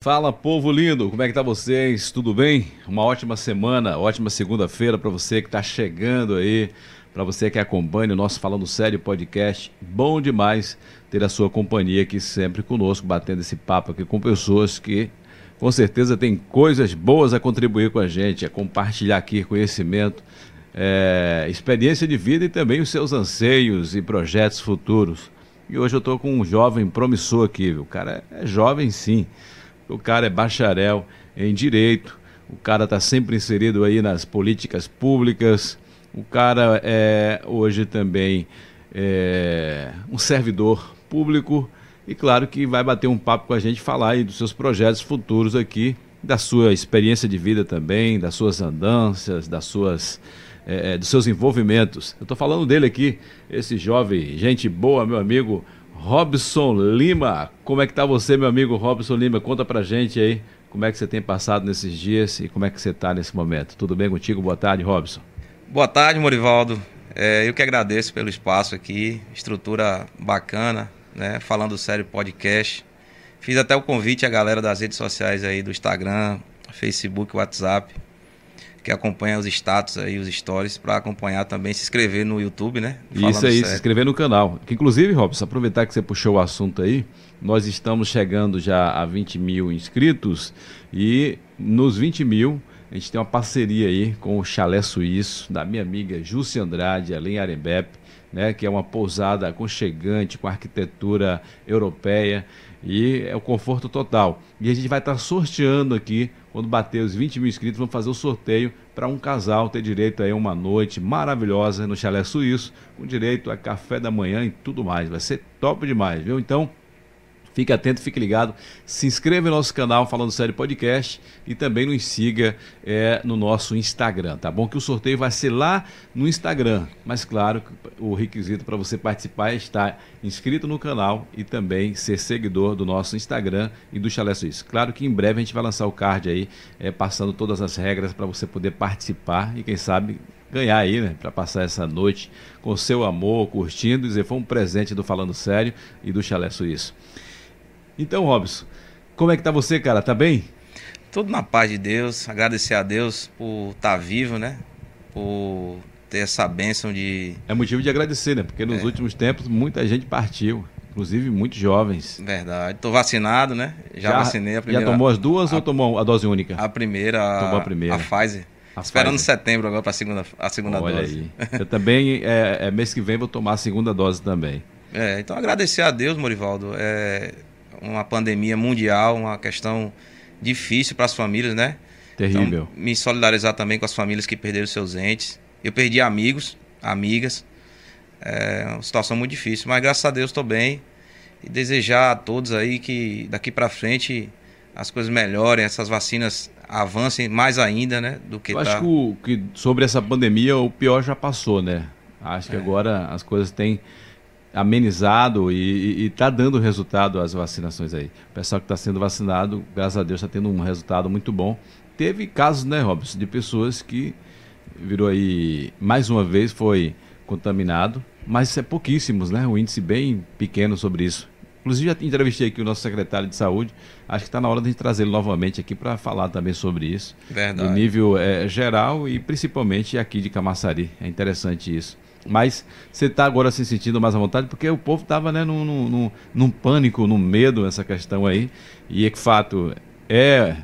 Fala povo lindo, como é que tá vocês? Tudo bem? Uma ótima semana, ótima segunda-feira para você que tá chegando aí, para você que acompanha o nosso Falando Sério podcast. Bom demais ter a sua companhia aqui sempre conosco, batendo esse papo aqui com pessoas que com certeza têm coisas boas a contribuir com a gente, a compartilhar aqui conhecimento, é, experiência de vida e também os seus anseios e projetos futuros. E hoje eu estou com um jovem promissor aqui, viu? O cara é jovem sim o cara é bacharel em direito, o cara está sempre inserido aí nas políticas públicas, o cara é hoje também é, um servidor público. E claro que vai bater um papo com a gente, falar aí dos seus projetos futuros aqui, da sua experiência de vida também, das suas andanças, das suas é, é dos seus envolvimentos. Eu estou falando dele aqui, esse jovem, gente boa, meu amigo Robson Lima. Como é que tá você, meu amigo Robson Lima? Conta pra gente aí como é que você tem passado nesses dias e como é que você tá nesse momento. Tudo bem contigo? Boa tarde, Robson. Boa tarde, Morivaldo. É, eu que agradeço pelo espaço aqui, estrutura bacana, né? Falando sério podcast. Fiz até o convite à galera das redes sociais aí do Instagram, Facebook, WhatsApp que acompanha os status aí, os stories, para acompanhar também, se inscrever no YouTube, né? Falando Isso aí, certo. se inscrever no canal. Que, inclusive, Robson, aproveitar que você puxou o assunto aí, nós estamos chegando já a 20 mil inscritos e nos 20 mil a gente tem uma parceria aí com o Chalé Suíço, da minha amiga Júcia Andrade, ali em Arembepe, né, que é uma pousada aconchegante, com arquitetura europeia e é o conforto total. E a gente vai estar sorteando aqui, quando bater os 20 mil inscritos, vamos fazer o sorteio para um casal ter direito a uma noite maravilhosa no Chalé Suíço, com direito a café da manhã e tudo mais. Vai ser top demais, viu? Então, Fique atento, fique ligado. Se inscreva no nosso canal Falando Sério Podcast e também nos siga é, no nosso Instagram, tá bom? Que o sorteio vai ser lá no Instagram. Mas claro, o requisito para você participar é estar inscrito no canal e também ser seguidor do nosso Instagram e do Chalé Suíço. Claro que em breve a gente vai lançar o card aí, é, passando todas as regras para você poder participar e quem sabe ganhar aí, né, para passar essa noite com seu amor, curtindo, dizer foi um presente do Falando Sério e do Chalé Suíço. Então, Robson, como é que tá você, cara? Tá bem? Tudo na paz de Deus. Agradecer a Deus por estar tá vivo, né? Por ter essa bênção de. É motivo de agradecer, né? Porque nos é. últimos tempos muita gente partiu. Inclusive muitos jovens. Verdade. Tô vacinado, né? Já, já vacinei a primeira. Já tomou as duas a, ou tomou a dose única? A primeira. Tomou a primeira. A Pfizer. A Esperando Pfizer. setembro agora para a segunda, a segunda Olha dose. Aí. Eu também, é, é, mês que vem, vou tomar a segunda dose também. É, então agradecer a Deus, Morivaldo. É, uma pandemia mundial, uma questão difícil para as famílias, né? Terrível. Então, me solidarizar também com as famílias que perderam seus entes. Eu perdi amigos, amigas. É uma situação muito difícil, mas graças a Deus estou bem. E desejar a todos aí que daqui para frente as coisas melhorem, essas vacinas avancem mais ainda, né? Do que Eu tá... acho que, que sobre essa pandemia o pior já passou, né? Acho que é. agora as coisas têm amenizado e está dando resultado as vacinações aí. O pessoal que está sendo vacinado, graças a Deus, está tendo um resultado muito bom. Teve casos, né, Robson, de pessoas que virou aí, mais uma vez, foi contaminado, mas é pouquíssimos, né? Um índice bem pequeno sobre isso. Inclusive, já entrevistei aqui o nosso secretário de saúde. Acho que está na hora de a gente trazê-lo novamente aqui para falar também sobre isso. Verdade. No nível é, geral e principalmente aqui de Camaçari. É interessante isso. Mas você está agora se sentindo mais à vontade, porque o povo estava né, num, num, num, pânico, num medo nessa questão aí. E é que fato é,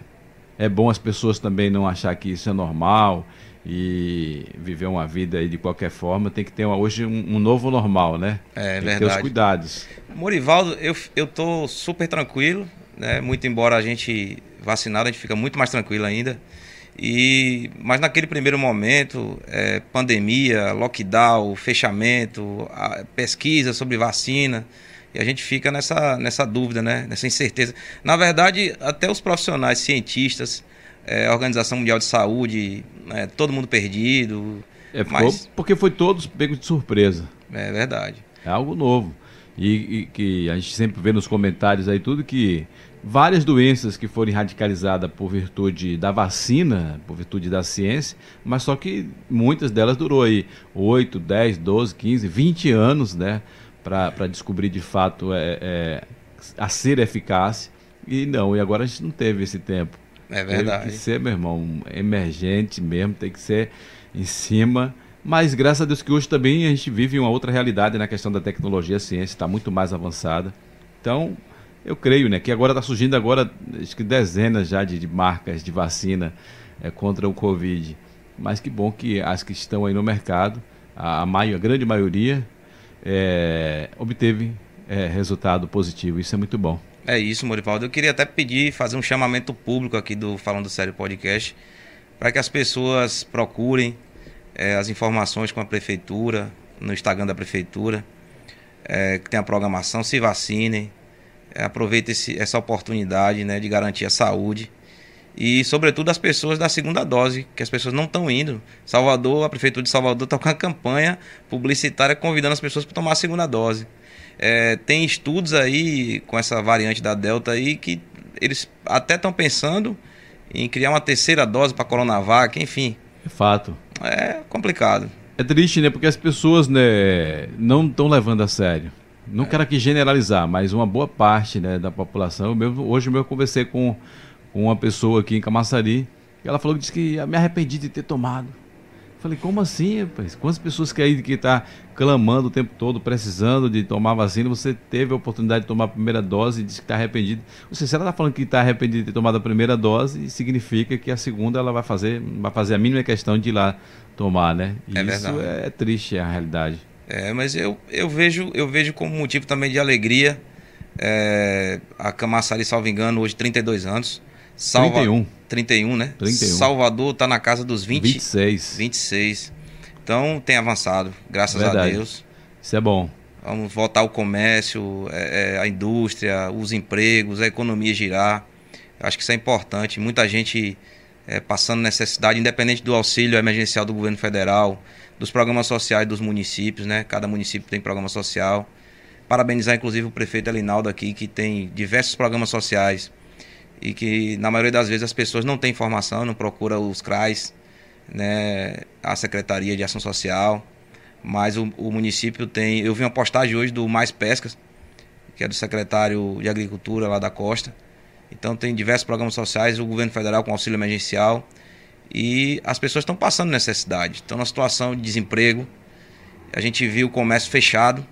é bom as pessoas também não achar que isso é normal e viver uma vida aí de qualquer forma. Tem que ter uma, hoje um, um, novo normal, né? É tem verdade. Que ter os cuidados. Morivaldo, eu, eu tô super tranquilo, né? Muito embora a gente vacinado, a gente fica muito mais tranquilo ainda. E, mas naquele primeiro momento, é, pandemia, lockdown, fechamento, pesquisa sobre vacina, e a gente fica nessa, nessa dúvida, né? nessa incerteza. Na verdade, até os profissionais, cientistas, é, Organização Mundial de Saúde, é, todo mundo perdido. É, mas... Porque foi todos pegos de surpresa. É verdade. É algo novo. E, e, que a gente sempre vê nos comentários aí tudo que várias doenças que foram radicalizadas por virtude da vacina, por virtude da ciência, mas só que muitas delas durou aí 8, 10, 12, 15, 20 anos, né, para descobrir de fato é, é, a ser eficaz. e não, e agora a gente não teve esse tempo. É verdade. Tem que ser, meu irmão, emergente mesmo, tem que ser em cima. Mas graças a Deus que hoje também a gente vive uma outra realidade na questão da tecnologia, a ciência está muito mais avançada. Então, eu creio, né, que agora está surgindo agora acho que dezenas já de, de marcas de vacina é, contra o Covid. Mas que bom que as que estão aí no mercado, a, a, a grande maioria, é, obteve é, resultado positivo. Isso é muito bom. É isso, Morivaldo. Eu queria até pedir, fazer um chamamento público aqui do Falando Sério Podcast, para que as pessoas procurem é, as informações com a prefeitura, no Instagram da prefeitura, é, que tem a programação, se vacinem, aproveitem esse, essa oportunidade né, de garantir a saúde e, sobretudo, as pessoas da segunda dose, que as pessoas não estão indo. Salvador, a Prefeitura de Salvador está com a campanha publicitária convidando as pessoas para tomar a segunda dose. É, tem estudos aí com essa variante da Delta aí que eles até estão pensando em criar uma terceira dose para Coronavac, enfim. É fato. É complicado. É triste, né? Porque as pessoas né, não estão levando a sério. Não é. quero aqui generalizar, mas uma boa parte né, da população. Eu mesmo, hoje eu conversei com com uma pessoa aqui em Camaçari. E ela falou que disse que me arrependi de ter tomado. Falei, como assim, rapaz? Quantas pessoas que aí que está clamando o tempo todo, precisando de tomar vacina, você teve a oportunidade de tomar a primeira dose e disse que está arrependido. Ou seja, se ela está falando que está arrependido de ter tomado a primeira dose, significa que a segunda ela vai fazer, vai fazer a mínima questão de ir lá tomar, né? E é isso verdade. é triste, é a realidade. É, mas eu, eu, vejo, eu vejo como motivo também de alegria. É, a Camaçari, salvo engano, hoje 32 anos. Salva... 31. 31, né? 31. Salvador está na casa dos 20... 26. 26. Então tem avançado, graças Verdade. a Deus. Isso é bom. Vamos voltar ao comércio, é, é, a indústria, os empregos, a economia girar. Acho que isso é importante. Muita gente é, passando necessidade, independente do auxílio emergencial do governo federal, dos programas sociais dos municípios, né? Cada município tem programa social. Parabenizar, inclusive, o prefeito Elinaldo aqui, que tem diversos programas sociais e que na maioria das vezes as pessoas não têm informação, não procuram os CRAs, né, a Secretaria de Ação Social, mas o, o, município tem. Eu vi uma postagem hoje do Mais Pescas, que é do secretário de Agricultura lá da Costa. Então tem diversos programas sociais, o governo federal com auxílio emergencial e as pessoas estão passando necessidade. Estão numa situação de desemprego. A gente viu o comércio fechado,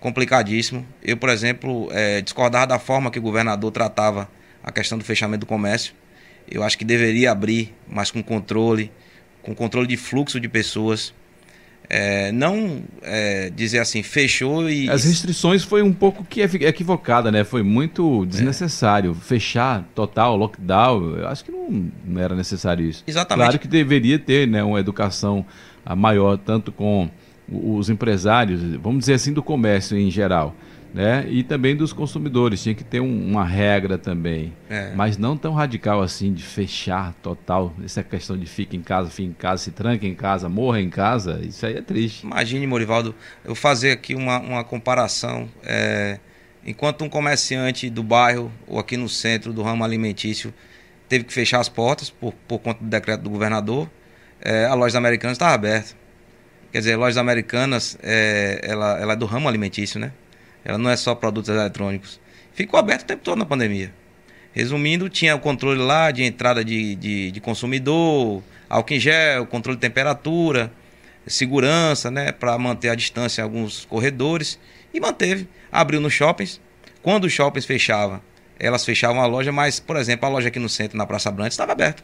complicadíssimo. Eu, por exemplo, é, discordava da forma que o governador tratava a questão do fechamento do comércio. Eu acho que deveria abrir, mas com controle, com controle de fluxo de pessoas. É, não é, dizer assim, fechou e. As restrições foi um pouco que equivocada, né? Foi muito desnecessário. É. Fechar total, lockdown, eu acho que não, não era necessário isso. Exatamente. Claro que deveria ter né, uma educação maior, tanto com os empresários, vamos dizer assim, do comércio em geral né? E também dos consumidores. Tinha que ter um, uma regra também. É. Mas não tão radical assim de fechar total. Essa questão de fica em casa, fica em casa, se tranca em casa, morra em casa. Isso aí é triste. Imagine, Morivaldo, eu fazer aqui uma, uma comparação. É, enquanto um comerciante do bairro ou aqui no centro do ramo alimentício teve que fechar as portas por, por conta do decreto do governador, é, a loja americana estava aberta. Quer dizer, a lojas americanas, é, ela, ela é do ramo alimentício, né? Ela não é só produtos eletrônicos. Ficou aberto o tempo todo na pandemia. Resumindo, tinha o controle lá de entrada de, de, de consumidor, álcool em gel, controle de temperatura, segurança, né, para manter a distância em alguns corredores. E manteve. Abriu nos shoppings. Quando os shoppings fechavam, elas fechavam a loja, mas, por exemplo, a loja aqui no centro, na Praça Branca, estava aberta.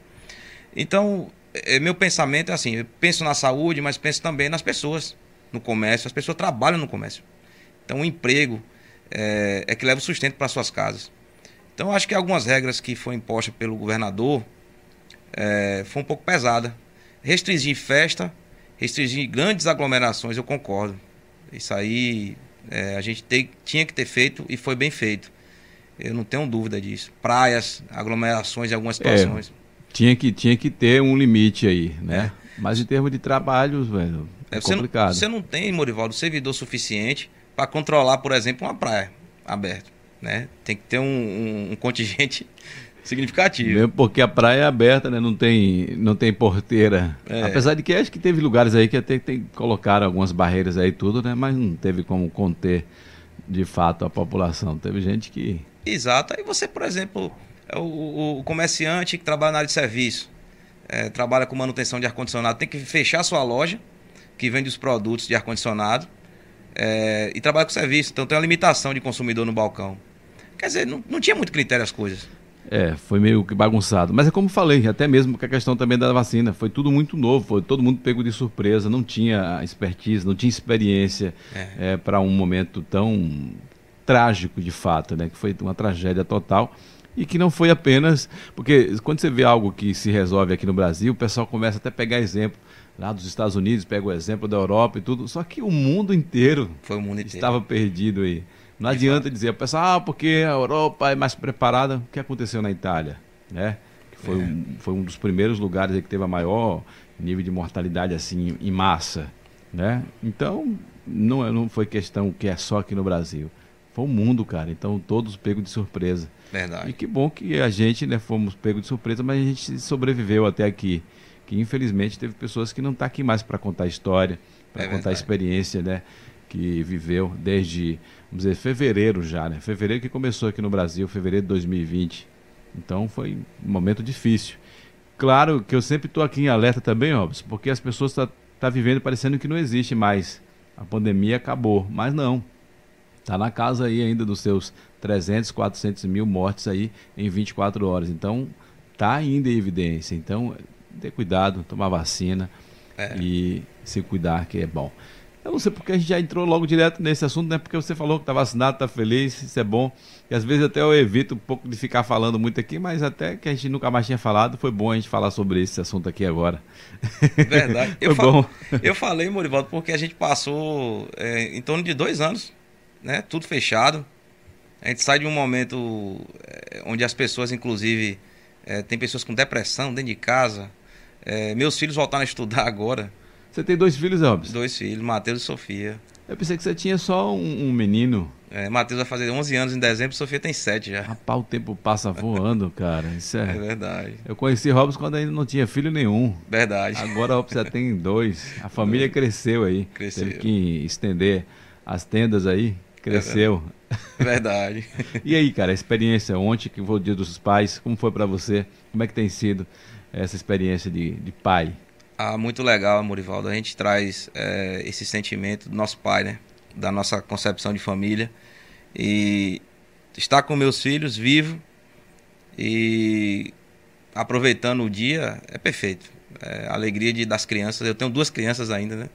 Então, é, meu pensamento é assim: eu penso na saúde, mas penso também nas pessoas, no comércio. As pessoas trabalham no comércio. Então, o emprego é, é que leva o sustento para suas casas. Então, acho que algumas regras que foram impostas pelo governador é, foi um pouco pesada. Restringir festa, restringir grandes aglomerações, eu concordo. Isso aí é, a gente te, tinha que ter feito e foi bem feito. Eu não tenho dúvida disso. Praias, aglomerações em algumas é, situações. É, tinha, que, tinha que ter um limite aí, né? É. Mas em termos de trabalho, velho, é, complicado. Você não, você não tem, Morivaldo, servidor suficiente para controlar, por exemplo, uma praia aberta. Né? Tem que ter um, um, um contingente significativo. Mesmo porque a praia é aberta, né? não, tem, não tem porteira. É. Apesar de que acho que teve lugares aí que até tem, colocaram algumas barreiras aí tudo, né? mas não teve como conter de fato a população. Teve gente que Exato. Aí você, por exemplo, é o, o comerciante que trabalha na área de serviço, é, trabalha com manutenção de ar-condicionado, tem que fechar sua loja, que vende os produtos de ar-condicionado, é, e trabalha com serviço. Então tem uma limitação de consumidor no balcão. Quer dizer, não, não tinha muito critério as coisas. É, foi meio que bagunçado. Mas é como falei, até mesmo com a questão também da vacina. Foi tudo muito novo, foi todo mundo pego de surpresa, não tinha expertise, não tinha experiência é. é, para um momento tão trágico de fato, né? Que foi uma tragédia total. E que não foi apenas. Porque quando você vê algo que se resolve aqui no Brasil, o pessoal começa até a pegar exemplo lá dos Estados Unidos, pega o exemplo da Europa e tudo. Só que o mundo inteiro, o mundo inteiro. estava perdido aí. Não adianta dizer, o pessoal, ah, porque a Europa é mais preparada. O que aconteceu na Itália? Né? Que foi, é. um, foi um dos primeiros lugares que teve a maior nível de mortalidade assim em massa. Né? Então, não, é, não foi questão que é só aqui no Brasil. Foi o mundo, cara. Então, todos pegos de surpresa. Verdade. E que bom que a gente né, fomos pegos de surpresa, mas a gente sobreviveu até aqui. Que infelizmente teve pessoas que não estão tá aqui mais para contar história, para é contar experiência, né? Que viveu desde vamos dizer, fevereiro já, né? Fevereiro que começou aqui no Brasil, fevereiro de 2020. Então foi um momento difícil. Claro que eu sempre estou aqui em alerta também, Robson, porque as pessoas estão tá, tá vivendo parecendo que não existe mais. A pandemia acabou, mas não. Está na casa aí ainda dos seus 300, 400 mil mortes aí em 24 horas. Então, está ainda em evidência. Então, ter cuidado, tomar vacina é. e se cuidar, que é bom. Eu não sei porque a gente já entrou logo direto nesse assunto, né? Porque você falou que está vacinado, está feliz, isso é bom. E às vezes até eu evito um pouco de ficar falando muito aqui, mas até que a gente nunca mais tinha falado, foi bom a gente falar sobre esse assunto aqui agora. Verdade. foi eu bom. eu falei, Morivaldo, porque a gente passou é, em torno de dois anos, né? Tudo fechado. A gente sai de um momento é, onde as pessoas, inclusive, é, tem pessoas com depressão dentro de casa. É, meus filhos voltaram a estudar agora. Você tem dois filhos, Elvis? Dois filhos, Matheus e Sofia. Eu pensei que você tinha só um, um menino. É, Matheus vai fazer 11 anos em dezembro, Sofia tem 7 já. Rapaz, o tempo passa voando, cara. Isso é... é verdade. Eu conheci Robson quando ainda não tinha filho nenhum. Verdade. Agora Robson já tem dois. A família cresceu aí. Cresceu. Teve que estender as tendas aí. Cresceu. É verdade. e aí, cara, a experiência ontem que foi o dia dos pais, como foi para você? Como é que tem sido essa experiência de, de pai? Ah, muito legal, Morivaldo. A gente traz é, esse sentimento do nosso pai, né? Da nossa concepção de família. E estar com meus filhos vivo e aproveitando o dia é perfeito. É, a alegria de, das crianças. Eu tenho duas crianças ainda, né?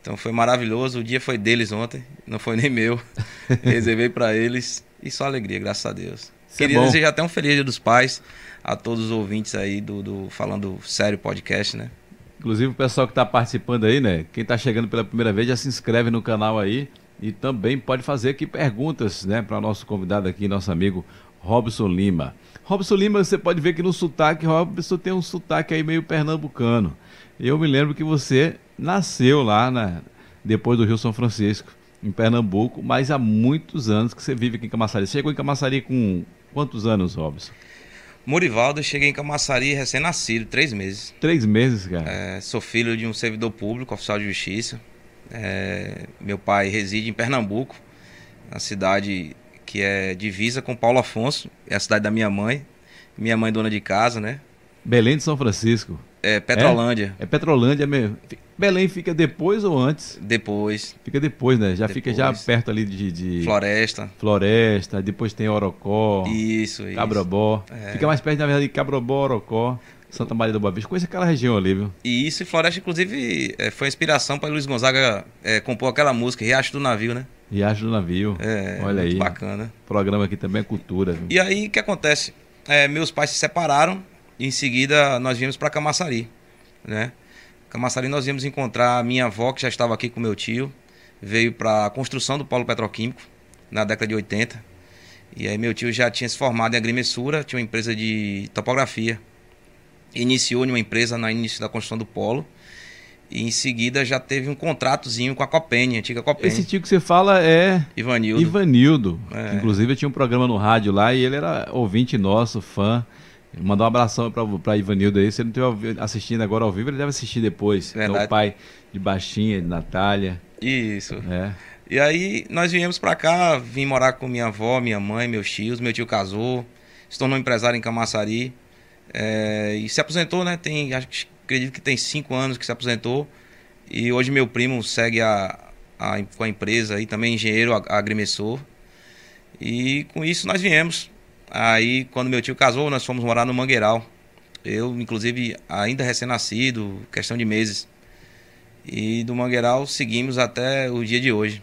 Então foi maravilhoso. O dia foi deles ontem, não foi nem meu. Reservei para eles e só alegria, graças a Deus. Isso é Queria é desejar até um feliz dia dos pais a todos os ouvintes aí do, do Falando Sério Podcast, né? Inclusive o pessoal que está participando aí, né? Quem está chegando pela primeira vez já se inscreve no canal aí e também pode fazer aqui perguntas, né, para nosso convidado aqui, nosso amigo Robson Lima. Robson Lima, você pode ver que no sotaque, Robson tem um sotaque aí meio pernambucano. Eu me lembro que você nasceu lá, né, depois do Rio São Francisco, em Pernambuco, mas há muitos anos que você vive aqui em Camaçari. Você chegou em Camaçari com quantos anos, Robson? Morivaldo, eu cheguei em Camaçari recém-nascido, três meses. Três meses, cara? É, sou filho de um servidor público, oficial de justiça. É, meu pai reside em Pernambuco, na cidade que é divisa com Paulo Afonso, é a cidade da minha mãe. Minha mãe dona de casa, né? Belém de São Francisco. É, Petrolândia. É, é Petrolândia mesmo. Belém fica depois ou antes? Depois. Fica depois, né? Já depois. fica já perto ali de, de, Floresta. Floresta, depois tem Orocó. Isso, isso. Cabrobó. É. Fica mais perto, na verdade, de Cabrobó, Orocó. Santa Maria do Boa Vista, conhece aquela região ali, viu? E isso, e Floresta, inclusive, é, foi inspiração para Luiz Gonzaga é, compor aquela música, Riacho do Navio, né? Riacho do Navio. É, Olha aí. bacana. O programa aqui também é cultura. Viu? E aí, o que acontece? É, meus pais se separaram em seguida nós viemos para Camaçari, né? Camaçari nós viemos encontrar a minha avó, que já estava aqui com meu tio, veio para a construção do polo petroquímico na década de 80. E aí meu tio já tinha se formado em agrimensura, tinha uma empresa de topografia. Iniciou em uma empresa no início da construção do polo. E em seguida já teve um contratozinho com a Copene, a antiga Copene. Esse tio que você fala é Ivanildo. Ivanildo. É. Inclusive eu tinha um programa no rádio lá e ele era ouvinte nosso, fã. Mandar um abração para Ivanildo aí. Se ele não estiver assistindo agora ao vivo, ele deve assistir depois. É o pai de Baixinha, de Natália. Isso. É. E aí nós viemos para cá, vim morar com minha avó, minha mãe, meus tios, meu tio casou, se tornou empresário em Camaçari é, e se aposentou, né? Tem, acho, acredito que tem cinco anos que se aposentou e hoje meu primo segue a, a com a empresa e também engenheiro agrimensor e com isso nós viemos. Aí quando meu tio casou, nós fomos morar no Mangueiral. Eu, inclusive, ainda recém-nascido, questão de meses. E do Mangueiral seguimos até o dia de hoje.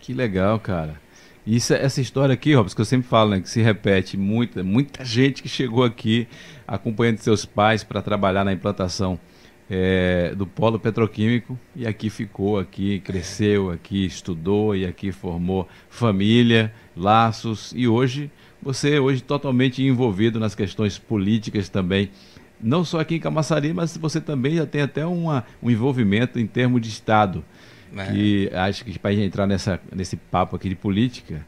Que legal, cara. Isso, essa história aqui, Robson, que eu sempre falo, né, que se repete, muita, muita gente que chegou aqui acompanhando seus pais para trabalhar na implantação é, do polo petroquímico e aqui ficou, aqui cresceu, aqui estudou e aqui formou família, laços e hoje você hoje totalmente envolvido nas questões políticas também não só aqui em Camaçari, mas você também já tem até uma, um envolvimento em termos de Estado. É. Que acho que para entrar nessa, nesse papo aqui de política,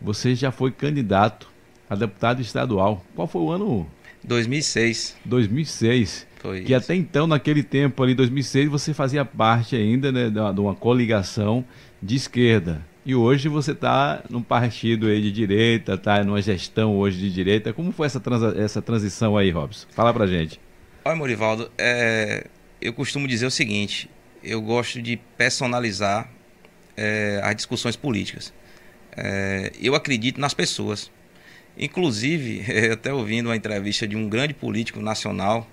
você já foi candidato a deputado estadual. Qual foi o ano? 2006. 2006. Foi que isso. até então, naquele tempo ali, 2006, você fazia parte ainda né, de, uma, de uma coligação de esquerda. E hoje você está num partido aí de direita, está numa gestão hoje de direita. Como foi essa, transa, essa transição aí, Robson? Fala pra gente. Olha, Morivaldo, é, eu costumo dizer o seguinte: eu gosto de personalizar é, as discussões políticas. É, eu acredito nas pessoas. Inclusive, até ouvindo uma entrevista de um grande político nacional,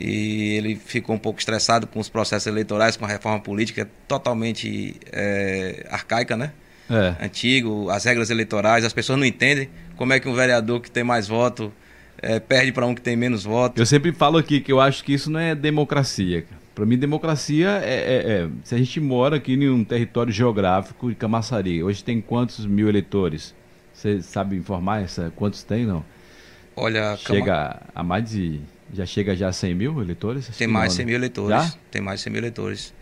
e ele ficou um pouco estressado com os processos eleitorais, com a reforma política totalmente é, arcaica, né? É. Antigo, as regras eleitorais, as pessoas não entendem como é que um vereador que tem mais voto é, perde para um que tem menos voto. Eu sempre falo aqui que eu acho que isso não é democracia. Para mim, democracia é, é, é, Se a gente mora aqui em um território geográfico de Camaçari, hoje tem quantos mil eleitores? Você sabe informar essa, quantos tem, não? Olha, Chega Cama... a mais de já chega já a 100 mil eleitores? Tem mais de 100 mil eleitores. Já? Tem mais de 100 mil eleitores.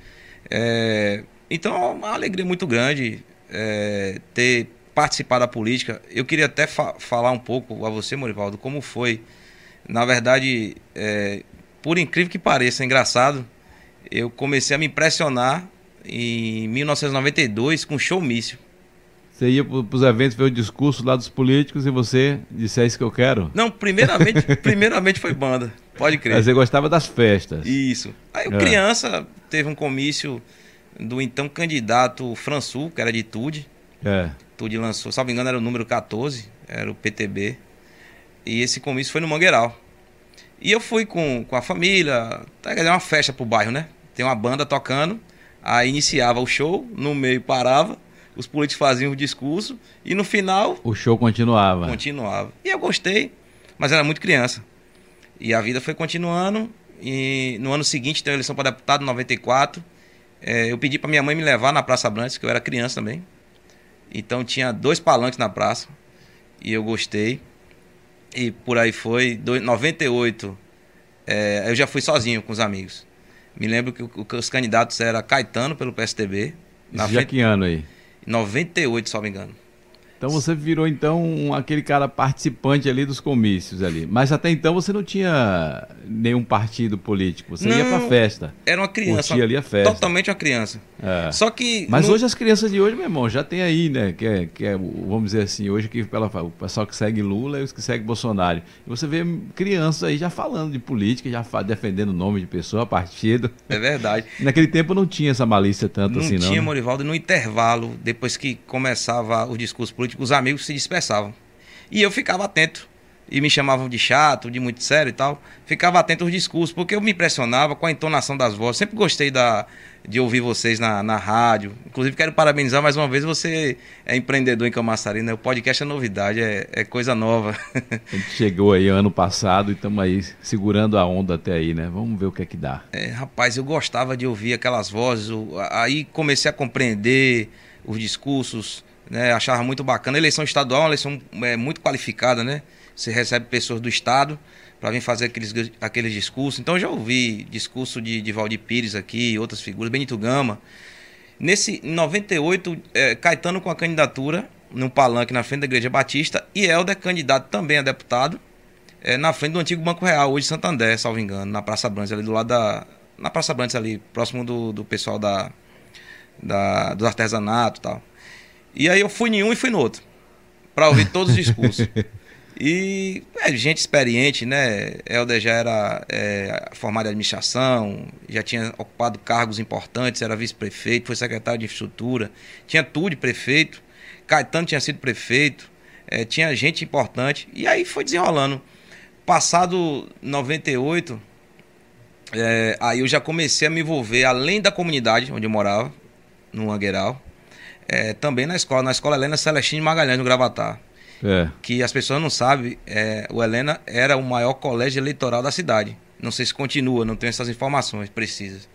É, então, é uma alegria muito grande é, ter participado da política. Eu queria até fa falar um pouco a você, Morivaldo, como foi. Na verdade, é, por incrível que pareça, é engraçado, eu comecei a me impressionar em 1992 com showmício. Você ia para os eventos ver o discurso lá dos políticos e você disse é isso que eu quero? Não, primeiramente, primeiramente foi banda. Pode crer. Mas você gostava das festas. Isso. Aí eu, é. criança, teve um comício do então candidato Françu, que era de Tude. É. Tude lançou, salvo engano, era o número 14, era o PTB. E esse comício foi no Mangueiral. E eu fui com, com a família, era uma festa pro bairro, né? Tem uma banda tocando, aí iniciava o show, no meio parava, os políticos faziam o discurso e no final. O show continuava. Continuava. E eu gostei, mas era muito criança. E a vida foi continuando. E no ano seguinte, tem a eleição para deputado, em 94. É, eu pedi para minha mãe me levar na Praça Brantes, que eu era criança também. Então tinha dois palanques na praça. E eu gostei. E por aí foi. Em 98, é, eu já fui sozinho com os amigos. Me lembro que, que os candidatos eram Caetano pelo PSDB. Na já frente, que ano aí? 98, se não me engano. Então você virou então um, aquele cara participante ali dos comícios ali. Mas até então você não tinha nenhum partido político. Você não, ia pra festa. Era uma criança. ali a festa. Totalmente uma criança. É. Só que. Mas no... hoje as crianças de hoje, meu irmão, já tem aí, né? Que é, que é vamos dizer assim, hoje que ela, o pessoal que segue Lula e os que seguem Bolsonaro. E você vê crianças aí já falando de política, já defendendo o nome de pessoa, partido. É verdade. Naquele tempo não tinha essa malícia tanto não assim, não. Não tinha, né? Morivaldo. No intervalo, depois que começava o discurso político, os amigos se dispersavam. E eu ficava atento. E me chamavam de chato, de muito sério e tal. Ficava atento aos discursos, porque eu me impressionava com a entonação das vozes. Sempre gostei da, de ouvir vocês na, na rádio. Inclusive, quero parabenizar mais uma vez. Você é empreendedor em Camaçari, né? O podcast é novidade, é, é coisa nova. A gente chegou aí ano passado e estamos aí segurando a onda até aí, né? Vamos ver o que é que dá. É, rapaz, eu gostava de ouvir aquelas vozes. Aí comecei a compreender os discursos né? Achava muito bacana. Eleição estadual é uma eleição é, muito qualificada, né? Você recebe pessoas do estado para vir fazer aqueles, aqueles discursos. Então eu já ouvi discurso de, de Valdir Pires aqui, outras figuras, Benito Gama. Nesse em 98, é, Caetano com a candidatura no palanque na frente da Igreja Batista e Helder candidato também a deputado é, na frente do antigo Banco Real, hoje Santander, salvo engano, na Praça Brandes, ali do lado da. Na Praça Brandes, ali, próximo do, do pessoal da da, do artesanato e tal. E aí eu fui em um e fui no outro, para ouvir todos os discursos. e é, gente experiente, né? Helder já era é, formado em administração, já tinha ocupado cargos importantes, era vice-prefeito, foi secretário de infraestrutura, tinha tudo de prefeito. Caetano tinha sido prefeito, é, tinha gente importante. E aí foi desenrolando. Passado 98, é, aí eu já comecei a me envolver, além da comunidade onde eu morava, no Mangueiral, é, também na escola, na escola Helena Celestino Magalhães, no Gravatar. É. Que as pessoas não sabem, é, o Helena era o maior colégio eleitoral da cidade. Não sei se continua, não tenho essas informações precisas.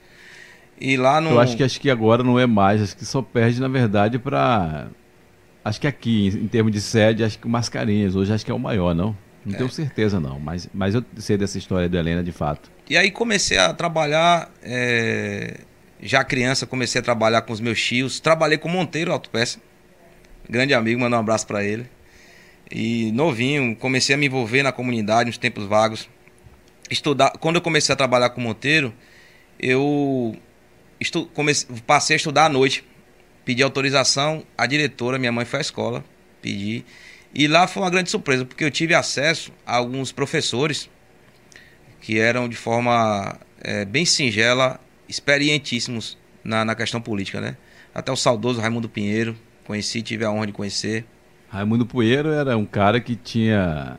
E lá no. Eu acho que acho que agora não é mais, acho que só perde, na verdade, para. Acho que aqui, em, em termos de sede, acho que o Mascarenhas, hoje acho que é o maior, não? Não é. tenho certeza, não, mas, mas eu sei dessa história do Helena de fato. E aí comecei a trabalhar, é, já criança, comecei a trabalhar com os meus tios. Trabalhei com Monteiro Autopeça, grande amigo, mandar um abraço para ele. E novinho, comecei a me envolver na comunidade nos tempos vagos. Estudar, quando eu comecei a trabalhar com Monteiro, eu estu, comecei, passei a estudar à noite. Pedi autorização à diretora, minha mãe foi à escola, pedi. E lá foi uma grande surpresa, porque eu tive acesso a alguns professores que eram de forma é, bem singela, experientíssimos na, na questão política, né? Até o saudoso Raimundo Pinheiro, conheci, tive a honra de conhecer. Raimundo Pinheiro era um cara que tinha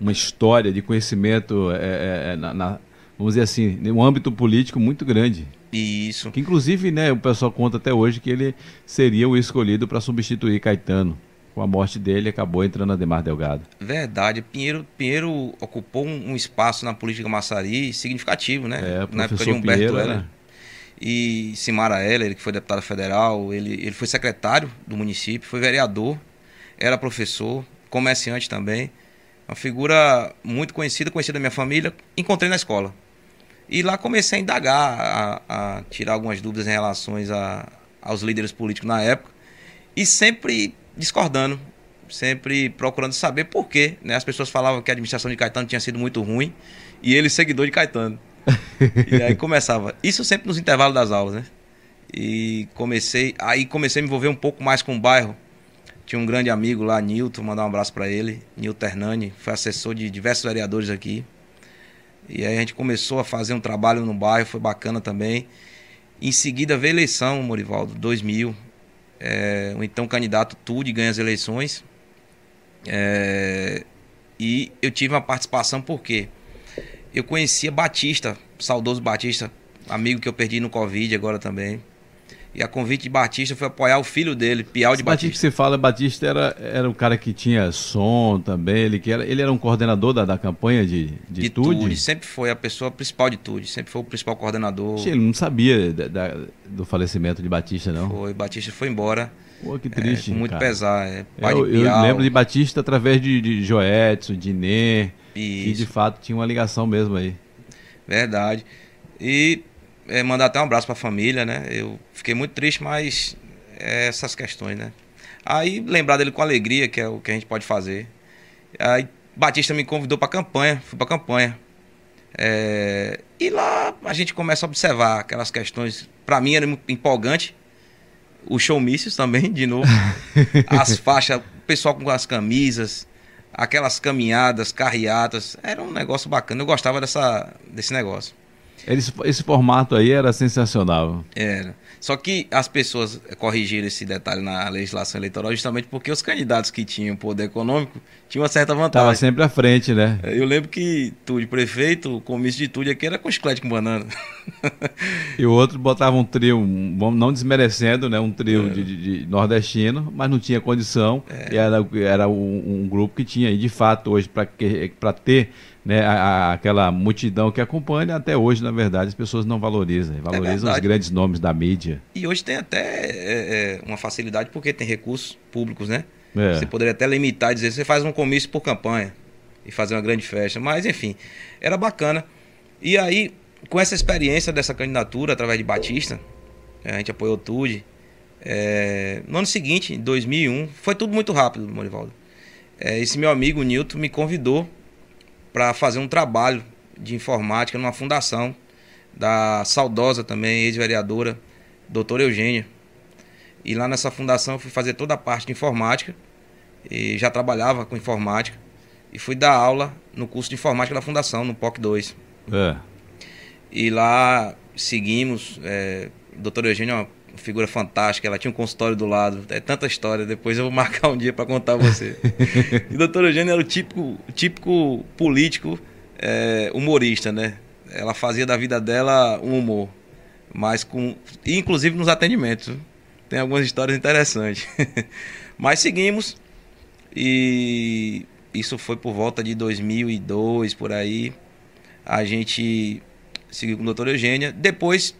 uma história de conhecimento é, é, é, na, na, vamos dizer assim, um âmbito político muito grande. Isso. Que inclusive, né, o pessoal conta até hoje que ele seria o escolhido para substituir Caetano com a morte dele, acabou entrando Ademar Delgado. Verdade. Pinheiro, Pinheiro ocupou um, espaço na política maçari significativo, né? É, na época de Humberto Pinheiro, Heller. Né? E Simara Heller, que foi deputado federal, ele, ele foi secretário do município, foi vereador, era professor, comerciante também. Uma figura muito conhecida, conhecida da minha família. Encontrei na escola. E lá comecei a indagar, a, a tirar algumas dúvidas em relação a, aos líderes políticos na época. E sempre discordando, sempre procurando saber por quê. Né? As pessoas falavam que a administração de Caetano tinha sido muito ruim e ele seguidor de Caetano. e aí começava. Isso sempre nos intervalos das aulas, né? E comecei, aí comecei a me envolver um pouco mais com o bairro. Tinha um grande amigo lá, Nilton, mandar um abraço para ele, Nilton Hernani, foi assessor de diversos vereadores aqui. E aí a gente começou a fazer um trabalho no bairro, foi bacana também. Em seguida veio a eleição, Morivaldo, 2000 é, o então candidato Tude ganha as eleições. É, e eu tive uma participação porque eu conhecia Batista, saudoso Batista, amigo que eu perdi no Covid agora também. E a convite de Batista foi apoiar o filho dele, Piau de Batista. Batista que você fala, Batista era, era um cara que tinha som também, ele, que era, ele era um coordenador da, da campanha de, de, de Tude? Tude, sempre foi a pessoa principal de Tude, sempre foi o principal coordenador. Ele não sabia da, da, do falecimento de Batista, não? Foi, Batista foi embora. Pô, que triste. É, com muito cara. pesar. É, eu, eu, lembro de Batista através de, de Joetson, de Nê, que de fato tinha uma ligação mesmo aí. Verdade. E é, mandar até um abraço para a família, né? Eu fiquei muito triste, mas é essas questões, né? Aí lembrar dele com alegria, que é o que a gente pode fazer. Aí Batista me convidou para campanha, fui para campanha. É, e lá a gente começa a observar aquelas questões. Para mim era empolgante, os showmícios também, de novo. As faixas, o pessoal com as camisas, aquelas caminhadas, carreatas. Era um negócio bacana. Eu gostava dessa, desse negócio. Esse, esse formato aí era sensacional. Era. Só que as pessoas corrigiram esse detalhe na legislação eleitoral justamente porque os candidatos que tinham poder econômico tinham uma certa vantagem. Estava sempre à frente, né? Eu lembro que Tude, prefeito, o comício de Tude aqui era com chiclete com banana. E o outro botava um trio, não desmerecendo, né? Um trio é. de, de, nordestino, mas não tinha condição. É. era, era um, um, grupo que tinha, e de fato, hoje, para ter né, a, a, aquela multidão que acompanha, até hoje, na verdade, as pessoas não valorizam. Valorizam é os grandes nomes da mídia. E hoje tem até é, é, uma facilidade porque tem recursos públicos, né? É. Você poderia até limitar e dizer, você faz um comício por campanha e fazer uma grande festa. Mas, enfim, era bacana. E aí, com essa experiência dessa candidatura através de Batista, a gente apoiou Tude. É, no ano seguinte, em 2001, foi tudo muito rápido, Morivaldo. É, esse meu amigo Nilton me convidou para fazer um trabalho de informática numa fundação da saudosa também, ex-vereadora doutor Eugênia. E lá nessa fundação eu fui fazer toda a parte de informática. E já trabalhava com informática. E fui dar aula no curso de informática da fundação, no POC 2. É. E lá seguimos. É, doutor Eugênia é uma figura fantástica. Ela tinha um consultório do lado. É tanta história. Depois eu vou marcar um dia para contar a você. e doutor Eugênia era o típico, típico político é, humorista, né? Ela fazia da vida dela um humor. Mas com. Inclusive nos atendimentos. Tem algumas histórias interessantes. Mas seguimos. E isso foi por volta de 2002, por aí. A gente seguiu com o doutor Eugênia. Depois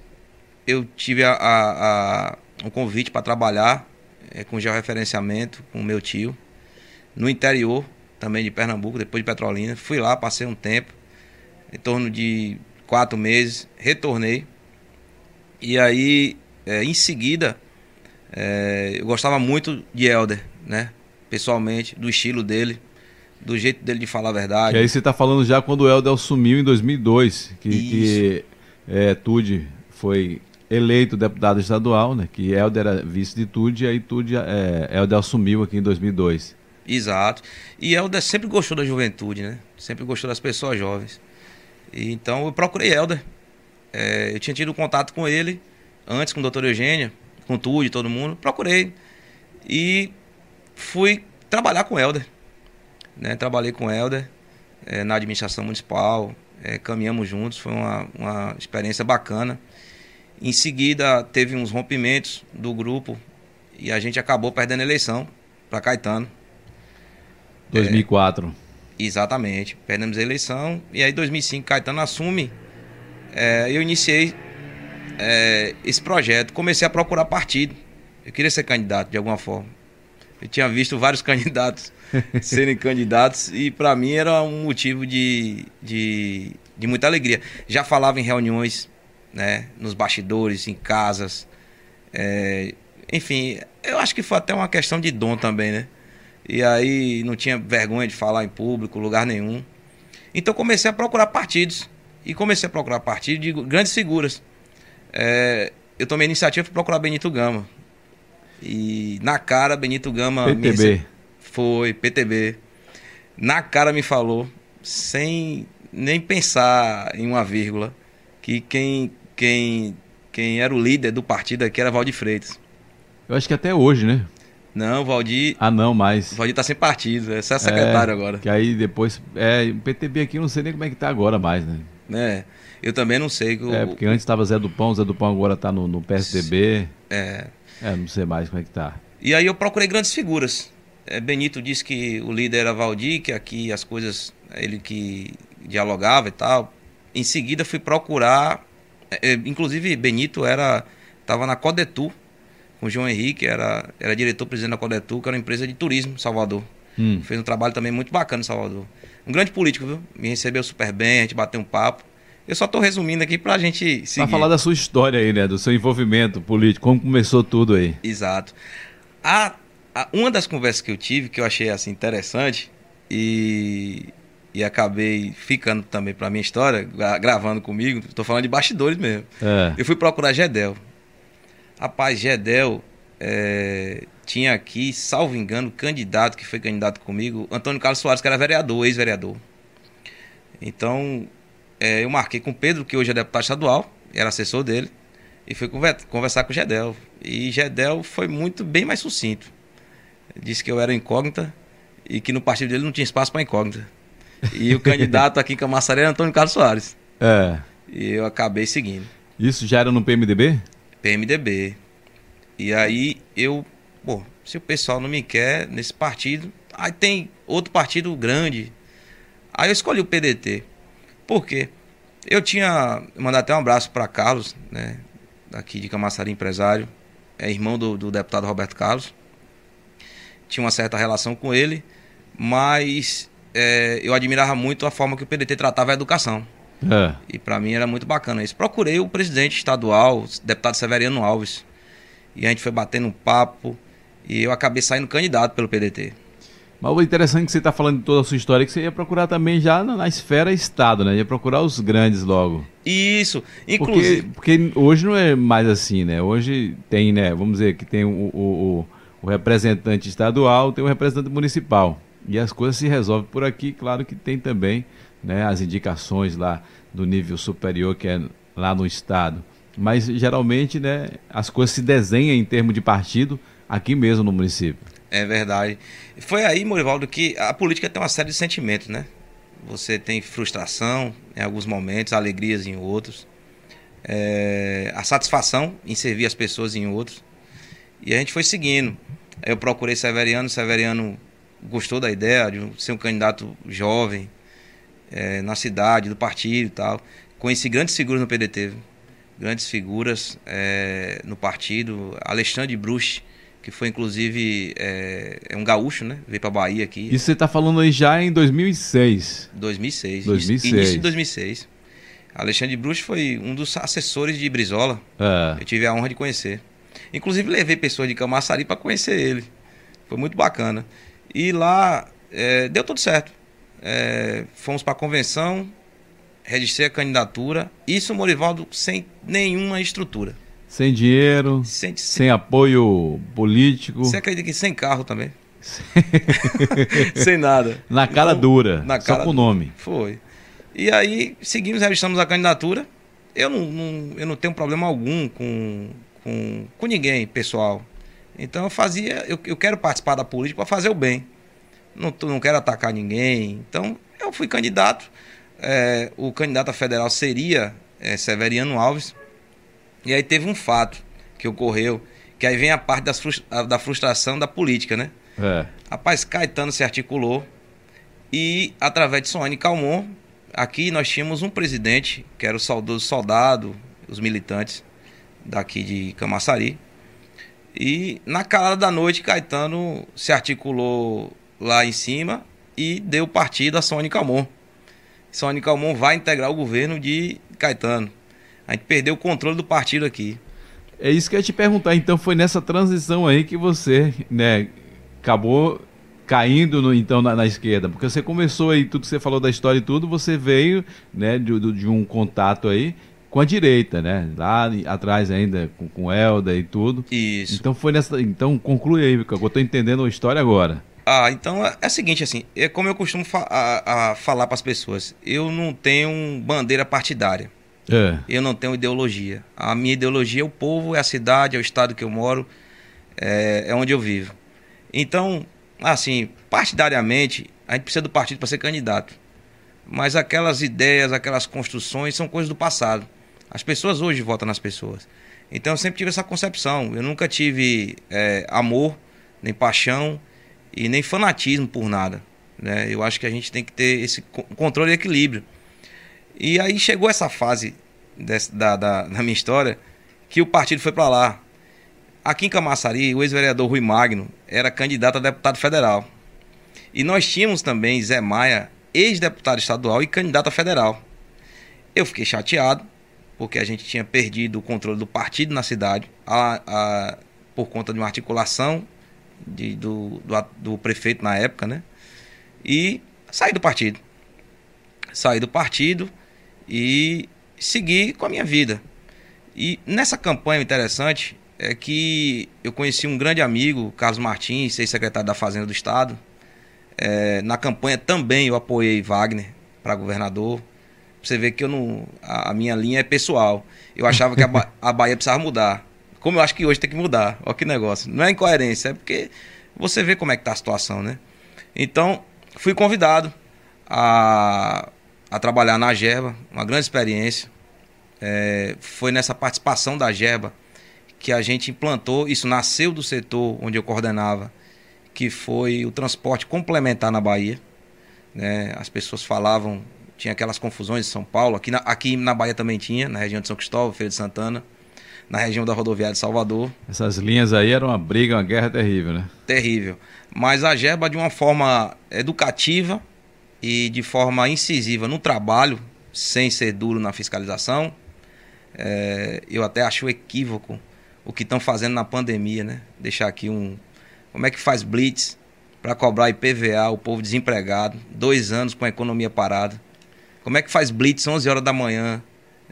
eu tive a, a, a um convite para trabalhar é, com georreferenciamento com o meu tio. No interior também de Pernambuco, depois de Petrolina. Fui lá, passei um tempo, em torno de quatro meses, retornei. E aí, é, em seguida, é, eu gostava muito de Elder, né? Pessoalmente, do estilo dele, do jeito dele de falar a verdade. E aí você está falando já quando o Elder assumiu em 2002, que, que é, Tude foi eleito deputado estadual, né? Que Helder era vice de Tude, e aí Tude, é, Helder assumiu aqui em 2002. Exato. E Helder sempre gostou da juventude, né? Sempre gostou das pessoas jovens. E, então eu procurei Helder é, eu tinha tido contato com ele antes com o doutor Eugênio, com tudo, todo mundo. Procurei e fui trabalhar com Helder. Né? Trabalhei com Helder é, na administração municipal, é, caminhamos juntos, foi uma, uma experiência bacana. Em seguida, teve uns rompimentos do grupo e a gente acabou perdendo a eleição para Caetano. 2004. É, exatamente, perdemos a eleição e aí 2005 Caetano assume é, eu iniciei é, esse projeto, comecei a procurar partido. Eu queria ser candidato de alguma forma. Eu tinha visto vários candidatos serem candidatos e para mim era um motivo de, de, de, muita alegria. Já falava em reuniões, né, nos bastidores, em casas. É, enfim, eu acho que foi até uma questão de dom também, né? E aí não tinha vergonha de falar em público, lugar nenhum. Então comecei a procurar partidos e comecei a procurar partido de grandes figuras. É, eu tomei a iniciativa para procurar Benito Gama. E na cara, Benito Gama. PTB. Me... Foi, PTB. Na cara me falou, sem nem pensar em uma vírgula, que quem, quem, quem era o líder do partido aqui era Valdir Freitas. Eu acho que até hoje, né? Não, Valdir. Ah, não, mais. Valdir tá sem partido, é só secretário é, agora. Que aí depois. É, o PTB aqui eu não sei nem como é que tá agora mais, né? né? Eu também não sei. O, é, porque antes estava Zé do Pão, Zé do Pão agora está no, no PSDB. É. É, não sei mais como é que tá. E aí eu procurei grandes figuras. É, Benito disse que o líder era Valdir, que aqui as coisas, ele que dialogava e tal. Em seguida fui procurar, é, é inclusive Benito era estava na Codetu, com o João Henrique, era, era diretor-presidente da Codetu, que era uma empresa de turismo em Salvador. Hum. Fez um trabalho também muito bacana em Salvador. Um grande político, viu? Me recebeu super bem, a gente bateu um papo. Eu só estou resumindo aqui para a gente seguir. Para falar da sua história aí, né? Do seu envolvimento político, como começou tudo aí. Exato. A, a, uma das conversas que eu tive, que eu achei assim interessante, e, e acabei ficando também para minha história, gravando comigo, estou falando de bastidores mesmo. É. Eu fui procurar Gedel. Rapaz, Gedel é, tinha aqui, salvo engano, candidato que foi candidato comigo, Antônio Carlos Soares, que era vereador, ex-vereador. Então, é, eu marquei com o Pedro, que hoje é deputado estadual, era assessor dele, e fui conversar com o Gedel. E Gedel foi muito bem mais sucinto. Disse que eu era incógnita e que no partido dele não tinha espaço para incógnita. E o candidato aqui em Camaçaré era Antônio Carlos Soares. É. E eu acabei seguindo. Isso já era no PMDB? PMDB. E aí eu Pô, se o pessoal não me quer nesse partido, aí tem outro partido grande. Aí eu escolhi o PDT. Por quê? Eu tinha mandado até um abraço para Carlos, né, daqui de Camaçari, empresário, é irmão do, do deputado Roberto Carlos. Tinha uma certa relação com ele, mas é, eu admirava muito a forma que o PDT tratava a educação. É. E para mim era muito bacana isso. Procurei o presidente estadual, deputado Severiano Alves, e a gente foi batendo um papo. E eu acabei saindo candidato pelo PDT. Mas o interessante é que você está falando de toda a sua história, que você ia procurar também já na, na esfera Estado, né? Ia procurar os grandes logo. Isso, inclusive. Porque, porque, hoje não é mais assim, né? Hoje tem, né? Vamos dizer que tem o, o, o, o representante estadual, tem o representante municipal. E as coisas se resolvem por aqui, claro que tem também né, as indicações lá do nível superior, que é lá no Estado. Mas geralmente né, as coisas se desenham em termos de partido aqui mesmo no município. É verdade. Foi aí, Morivaldo, que a política tem uma série de sentimentos, né? Você tem frustração em alguns momentos, alegrias em outros, é, a satisfação em servir as pessoas em outros. E a gente foi seguindo. Eu procurei Severiano, Severiano gostou da ideia de ser um candidato jovem é, na cidade, do partido e tal. Conheci grandes figuras no PDT, grandes figuras é, no partido. Alexandre Bruch, que foi inclusive é, é um gaúcho, né? Veio para Bahia aqui. Isso você está falando aí já em 2006. 2006. 2006. Início de 2006. Alexandre Bruch foi um dos assessores de Brizola. É. Eu tive a honra de conhecer. Inclusive levei pessoas de Camaçari para conhecer ele. Foi muito bacana. E lá é, deu tudo certo. É, fomos para a convenção, registrei a candidatura. Isso, Morivaldo, sem nenhuma estrutura. Sem dinheiro, sem, sem apoio político. Você acredita que sem carro também? sem nada. Na cara então, dura, na cara só com o nome. Foi. E aí seguimos, registramos a candidatura. Eu não, não, eu não tenho problema algum com, com, com ninguém, pessoal. Então eu fazia, eu, eu quero participar da política para fazer o bem. Não, não quero atacar ninguém. Então eu fui candidato. É, o candidato a federal seria é, Severiano Alves. E aí teve um fato que ocorreu, que aí vem a parte das da frustração da política, né? É. Rapaz, Caetano se articulou e através de Soane Calmon, aqui nós tínhamos um presidente, que era o saudoso soldado, os militantes daqui de Camaçari. E na calada da noite, Caetano se articulou lá em cima e deu partido a Sônia Calmon. Sônia Calmon vai integrar o governo de Caetano. A gente perdeu o controle do partido aqui. É isso que eu ia te perguntar. Então foi nessa transição aí que você, né, acabou caindo no, então na, na, esquerda, porque você começou aí tudo que você falou da história e tudo, você veio, né, de, de um contato aí com a direita, né? Lá atrás ainda com, com Elda e tudo. Isso. Então foi nessa, então conclui aí, porque eu estou entendendo a história agora. Ah, então é, é o seguinte, assim, é como eu costumo fa a, a falar para as pessoas, eu não tenho bandeira partidária. É. Eu não tenho ideologia. A minha ideologia é o povo, é a cidade, é o estado que eu moro, é, é onde eu vivo. Então, assim, partidariamente, a gente precisa do partido para ser candidato. Mas aquelas ideias, aquelas construções são coisas do passado. As pessoas hoje votam nas pessoas. Então eu sempre tive essa concepção. Eu nunca tive é, amor, nem paixão e nem fanatismo por nada. Né? Eu acho que a gente tem que ter esse controle e equilíbrio. E aí chegou essa fase desse, da, da, da minha história que o partido foi para lá. Aqui em Camaçari, o ex-vereador Rui Magno era candidato a deputado federal. E nós tínhamos também Zé Maia, ex-deputado estadual e candidato a federal. Eu fiquei chateado, porque a gente tinha perdido o controle do partido na cidade, a, a, por conta de uma articulação de, do, do, do prefeito na época, né? E saí do partido. Saí do partido e segui com a minha vida. E nessa campanha interessante é que eu conheci um grande amigo, Carlos Martins, ex-secretário da Fazenda do Estado. É, na campanha também eu apoiei Wagner para governador. Você vê que eu não, a, a, minha linha é pessoal. Eu achava que a, ba a Bahia precisava mudar. Como eu acho que hoje tem que mudar. Olha que negócio. Não é incoerência, é porque você vê como é que está a situação, né? Então, fui convidado a a trabalhar na Gerba, uma grande experiência. É, foi nessa participação da Gerba que a gente implantou, isso nasceu do setor onde eu coordenava, que foi o transporte complementar na Bahia. Né? As pessoas falavam, tinha aquelas confusões em São Paulo, aqui na, aqui na Bahia também tinha, na região de São Cristóvão, Feira de Santana, na região da rodoviária de Salvador. Essas linhas aí eram uma briga, uma guerra terrível, né? Terrível. Mas a Gerba, de uma forma educativa, e de forma incisiva no trabalho, sem ser duro na fiscalização. É, eu até acho equívoco o que estão fazendo na pandemia, né? Deixar aqui um. Como é que faz blitz para cobrar IPVA, o povo desempregado, dois anos com a economia parada. Como é que faz blitz 11 horas da manhã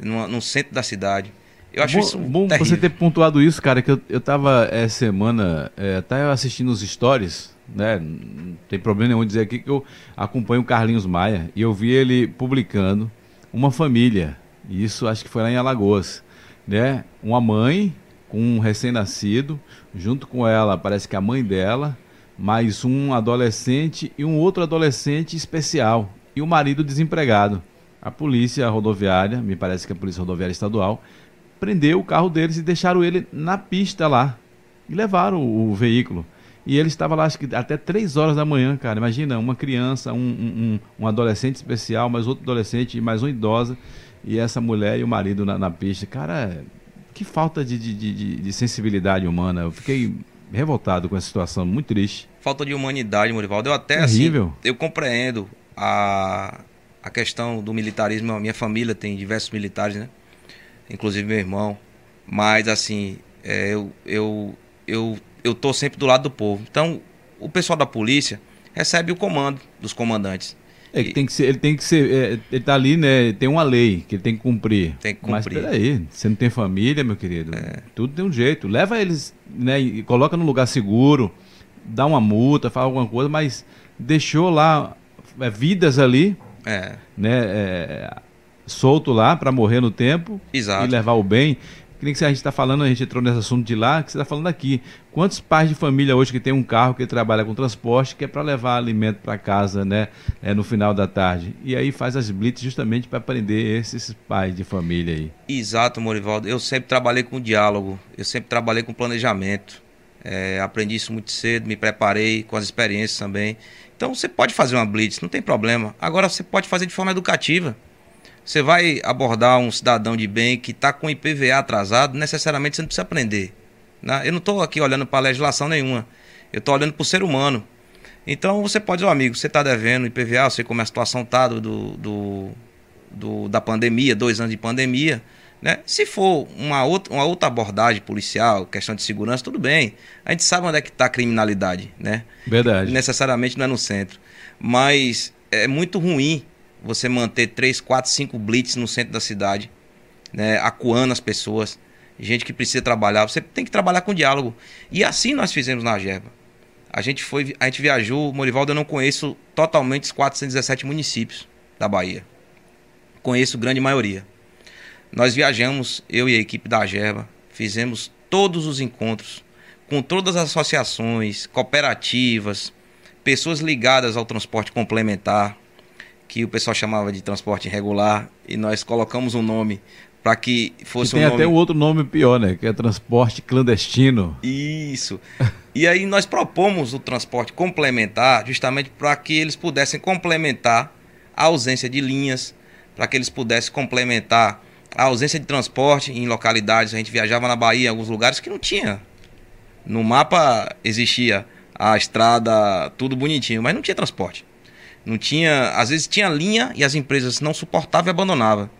no, no centro da cidade? Eu acho bom, isso bom terrível. você ter pontuado isso, cara, que eu, eu tava essa semana é, até assistindo os stories, né? Não tem problema nenhum dizer aqui que eu acompanho o Carlinhos Maia e eu vi ele publicando uma família. E isso acho que foi lá em Alagoas, né? Uma mãe com um recém-nascido, junto com ela, parece que a mãe dela, mais um adolescente e um outro adolescente especial e o marido desempregado. A polícia rodoviária, me parece que a polícia rodoviária estadual, prendeu o carro deles e deixaram ele na pista lá e levaram o, o veículo. E ele estava lá, acho que até 3 horas da manhã, cara. Imagina, uma criança, um, um, um adolescente especial, mais outro adolescente e mais uma idosa. E essa mulher e o marido na, na pista. Cara, que falta de, de, de, de sensibilidade humana. Eu fiquei revoltado com essa situação, muito triste. Falta de humanidade, Morivaldo. Eu até assim, Terrível. assim, eu compreendo a, a questão do militarismo. A minha família tem diversos militares, né? Inclusive meu irmão. Mas assim, é, eu, eu, eu, eu tô sempre do lado do povo. Então, o pessoal da polícia recebe o comando dos comandantes. É que tem que ser, ele tem que ser, é, ele tá ali, né? Tem uma lei que ele tem que cumprir. Tem que cumprir. Mas peraí, você não tem família, meu querido. É. Tudo tem um jeito. Leva eles, né? E coloca no lugar seguro, dá uma multa, fala alguma coisa, mas deixou lá vidas ali, é. né? É, solto lá para morrer no tempo Exato. e levar o bem que nem que a gente está falando, a gente entrou nesse assunto de lá, que você está falando aqui. Quantos pais de família hoje que tem um carro que trabalha com transporte, que é para levar alimento para casa, né, é, no final da tarde? E aí faz as blitz justamente para prender esses pais de família aí. Exato, Morivaldo. Eu sempre trabalhei com diálogo, eu sempre trabalhei com planejamento. É, aprendi isso muito cedo, me preparei com as experiências também. Então você pode fazer uma blitz, não tem problema. Agora você pode fazer de forma educativa. Você vai abordar um cidadão de bem que está com IPVA atrasado, necessariamente você não precisa aprender. Né? Eu não estou aqui olhando para legislação nenhuma. Eu estou olhando para o ser humano. Então você pode dizer, oh, amigo, você está devendo IPVA, eu sei como é a situação está do, do, do, da pandemia, dois anos de pandemia. Né? Se for uma outra, uma outra abordagem policial, questão de segurança, tudo bem. A gente sabe onde é que está a criminalidade. Né? Verdade. Necessariamente não é no centro. Mas é muito ruim você manter três, quatro, cinco blitz no centro da cidade, né, acuando as pessoas, gente que precisa trabalhar. Você tem que trabalhar com diálogo. E assim nós fizemos na Gerba. A gente foi, a gente viajou, Morivaldo, eu não conheço totalmente os 417 municípios da Bahia. Conheço grande maioria. Nós viajamos, eu e a equipe da Gerba, fizemos todos os encontros com todas as associações, cooperativas, pessoas ligadas ao transporte complementar, que o pessoal chamava de transporte irregular, e nós colocamos um nome para que fosse que tem um nome... até um outro nome pior, né? Que é transporte clandestino. Isso. e aí nós propomos o transporte complementar justamente para que eles pudessem complementar a ausência de linhas, para que eles pudessem complementar a ausência de transporte em localidades. A gente viajava na Bahia, em alguns lugares que não tinha. No mapa existia a estrada, tudo bonitinho, mas não tinha transporte. Não tinha, às vezes tinha linha e as empresas não suportavam e abandonavam.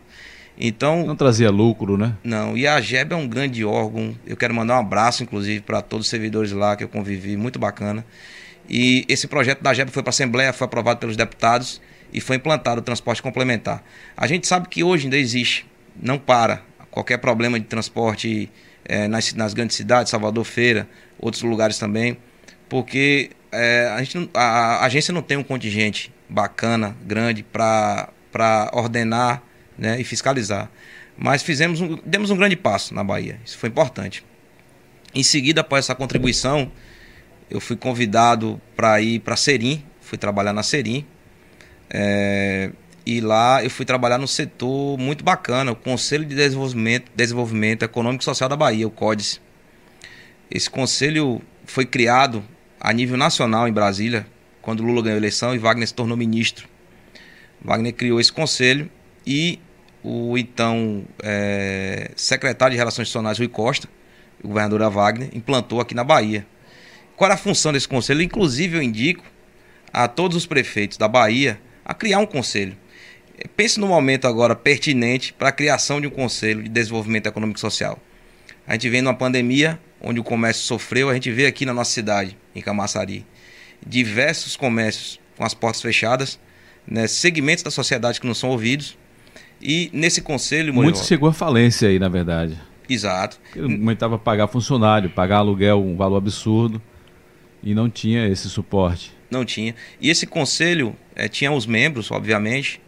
Então, não trazia lucro, né? Não, e a GEB é um grande órgão. Eu quero mandar um abraço, inclusive, para todos os servidores lá que eu convivi, muito bacana. E esse projeto da GEB foi para a Assembleia, foi aprovado pelos deputados e foi implantado o transporte complementar. A gente sabe que hoje ainda existe, não para. Qualquer problema de transporte é, nas, nas grandes cidades, Salvador Feira, outros lugares também, porque é, a, gente a, a, agência não tem um contingente bacana, grande, para ordenar né, e fiscalizar. Mas fizemos um, demos um grande passo na Bahia. Isso foi importante. Em seguida, após essa contribuição, eu fui convidado para ir para Serim, fui trabalhar na Serim. É, e lá eu fui trabalhar no setor muito bacana, o Conselho de Desenvolvimento, Desenvolvimento Econômico e Social da Bahia, o CODES. Esse conselho foi criado a nível nacional em Brasília, quando Lula ganhou a eleição e Wagner se tornou ministro. Wagner criou esse conselho e o então é, secretário de Relações Institucionais, Rui Costa, o governador Wagner, implantou aqui na Bahia. Qual era a função desse conselho? Inclusive, eu indico a todos os prefeitos da Bahia a criar um conselho. Pense no momento agora pertinente para a criação de um conselho de desenvolvimento econômico e social. A gente vem numa pandemia onde o comércio sofreu, a gente vê aqui na nossa cidade, em Camaçari. diversos comércios com as portas fechadas, né, segmentos da sociedade que não são ouvidos. E nesse conselho, Muito chegou à falência aí, na verdade. Exato. Aumentava pagar funcionário, pagar aluguel, um valor absurdo, e não tinha esse suporte. Não tinha. E esse conselho é, tinha os membros, obviamente,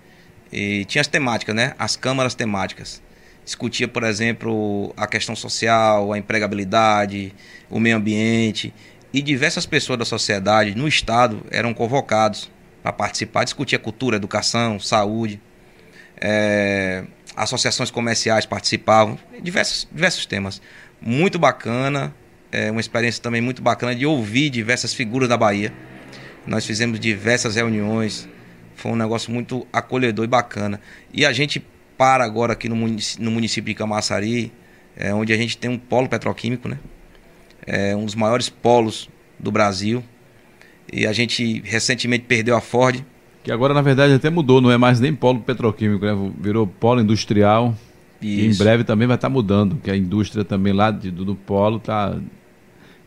e tinha as temáticas, né? As câmaras temáticas. Discutia, por exemplo, a questão social, a empregabilidade, o meio ambiente. E diversas pessoas da sociedade no Estado eram convocados para participar, discutir cultura, educação, saúde. É, associações comerciais participavam, diversos, diversos temas. Muito bacana, é uma experiência também muito bacana de ouvir diversas figuras da Bahia. Nós fizemos diversas reuniões, foi um negócio muito acolhedor e bacana. E a gente para agora aqui no município, no município de Camaçari, é, onde a gente tem um polo petroquímico, né? É um dos maiores polos do Brasil. E a gente recentemente perdeu a Ford, que agora, na verdade, até mudou, não é mais nem polo petroquímico, né? virou polo industrial. E em breve também vai estar tá mudando, que a indústria também lá de, do, do polo está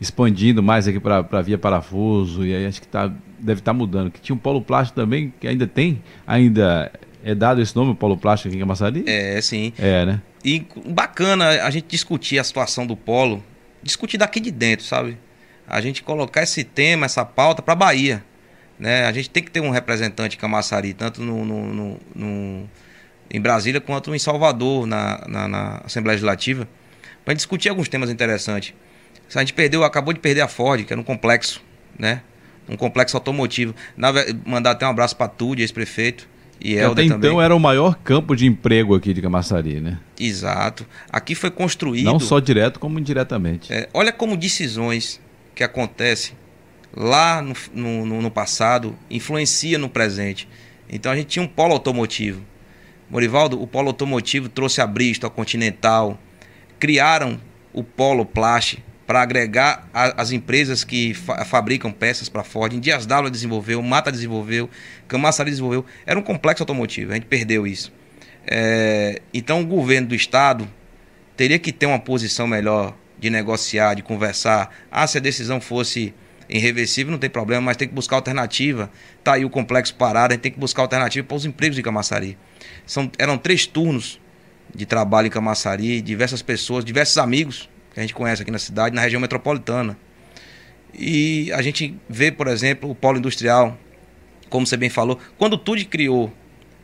expandindo mais aqui para via parafuso, e aí acho que tá, deve estar tá mudando. Que tinha um polo plástico também, que ainda tem, ainda é dado esse nome, polo plástico aqui em Camaçari? É, sim. É, né? E bacana a gente discutir a situação do polo, discutir daqui de dentro, sabe? A gente colocar esse tema, essa pauta para Bahia. Né? A gente tem que ter um representante em Camaçari, tanto no, no, no, no em Brasília quanto em Salvador, na, na, na Assembleia Legislativa, para discutir alguns temas interessantes. A gente perdeu, acabou de perder a Ford, que era um complexo, né? Um complexo automotivo. Na, mandar até um abraço para Tude, ex-prefeito. E Até então também. era o maior campo de emprego aqui de Camaçari, né? Exato. Aqui foi construído. Não só direto, como indiretamente. É, olha como decisões que acontecem lá no, no, no, passado influencia no presente. Então a gente tinha um polo automotivo. Morivaldo, o polo automotivo trouxe a Bristol, a Continental, criaram o polo Plast para agregar a, as empresas que fa fabricam peças para Ford. Em Dias d'Ávila desenvolveu, Mata desenvolveu, Camaçari desenvolveu. Era um complexo automotivo, a gente perdeu isso. É, então o governo do estado teria que ter uma posição melhor de negociar, de conversar. Ah, se a decisão fosse irreversível, não tem problema, mas tem que buscar alternativa. Tá aí o complexo parado, a gente tem que buscar alternativa para os empregos de Camaçari. São, eram três turnos de trabalho em Camaçari, diversas pessoas, diversos amigos que a gente conhece aqui na cidade, na região metropolitana. E a gente vê, por exemplo, o polo industrial, como você bem falou, quando o TUD criou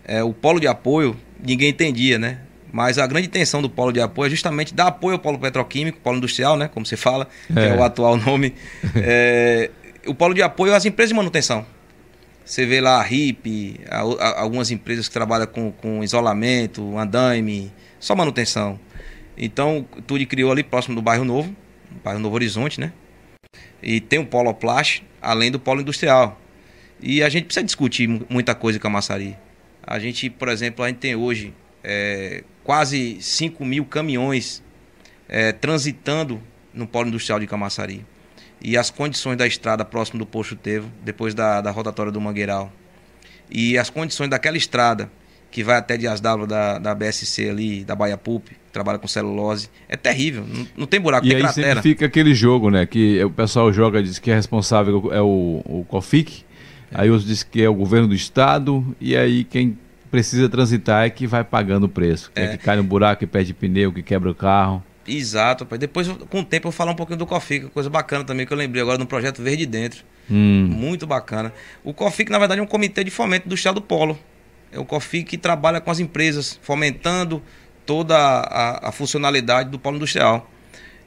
é, o polo de apoio, ninguém entendia, né? Mas a grande intenção do polo de apoio é justamente dar apoio ao polo petroquímico, polo industrial, né? Como você fala, que é, é o atual nome. É, o polo de apoio às empresas de manutenção. Você vê lá a RIP, a, a, algumas empresas que trabalham com, com isolamento, andaime, só manutenção. Então, Tude criou ali próximo do bairro Novo, bairro Novo Horizonte, né? E tem o polo plast, além do polo industrial. E a gente precisa discutir muita coisa com a maçaria. A gente, por exemplo, a gente tem hoje é, quase 5 mil caminhões é, transitando no polo industrial de Camaçari. E as condições da estrada próximo do Posto Tevo, depois da, da rotatória do Mangueiral. E as condições daquela estrada que vai até de Asdalo da, da BSC ali, da Baia Pulp, trabalha com celulose. É terrível, não, não tem buraco, e tem aí cratera. fica aquele jogo, né? Que o pessoal joga, diz que é responsável é o, o COFIC, é. aí outros diz que é o governo do estado, e aí quem precisa transitar é que vai pagando o preço. É. é. que cai no buraco, que perde pneu, que quebra o carro. Exato, pai. Depois, com o tempo, eu vou falar um pouquinho do COFIC, coisa bacana também que eu lembrei agora no projeto Verde Dentro. Hum. Muito bacana. O COFIC, na verdade, é um comitê de fomento do Estado do Polo. É o COFIC que trabalha com as empresas, fomentando toda a, a funcionalidade do polo industrial.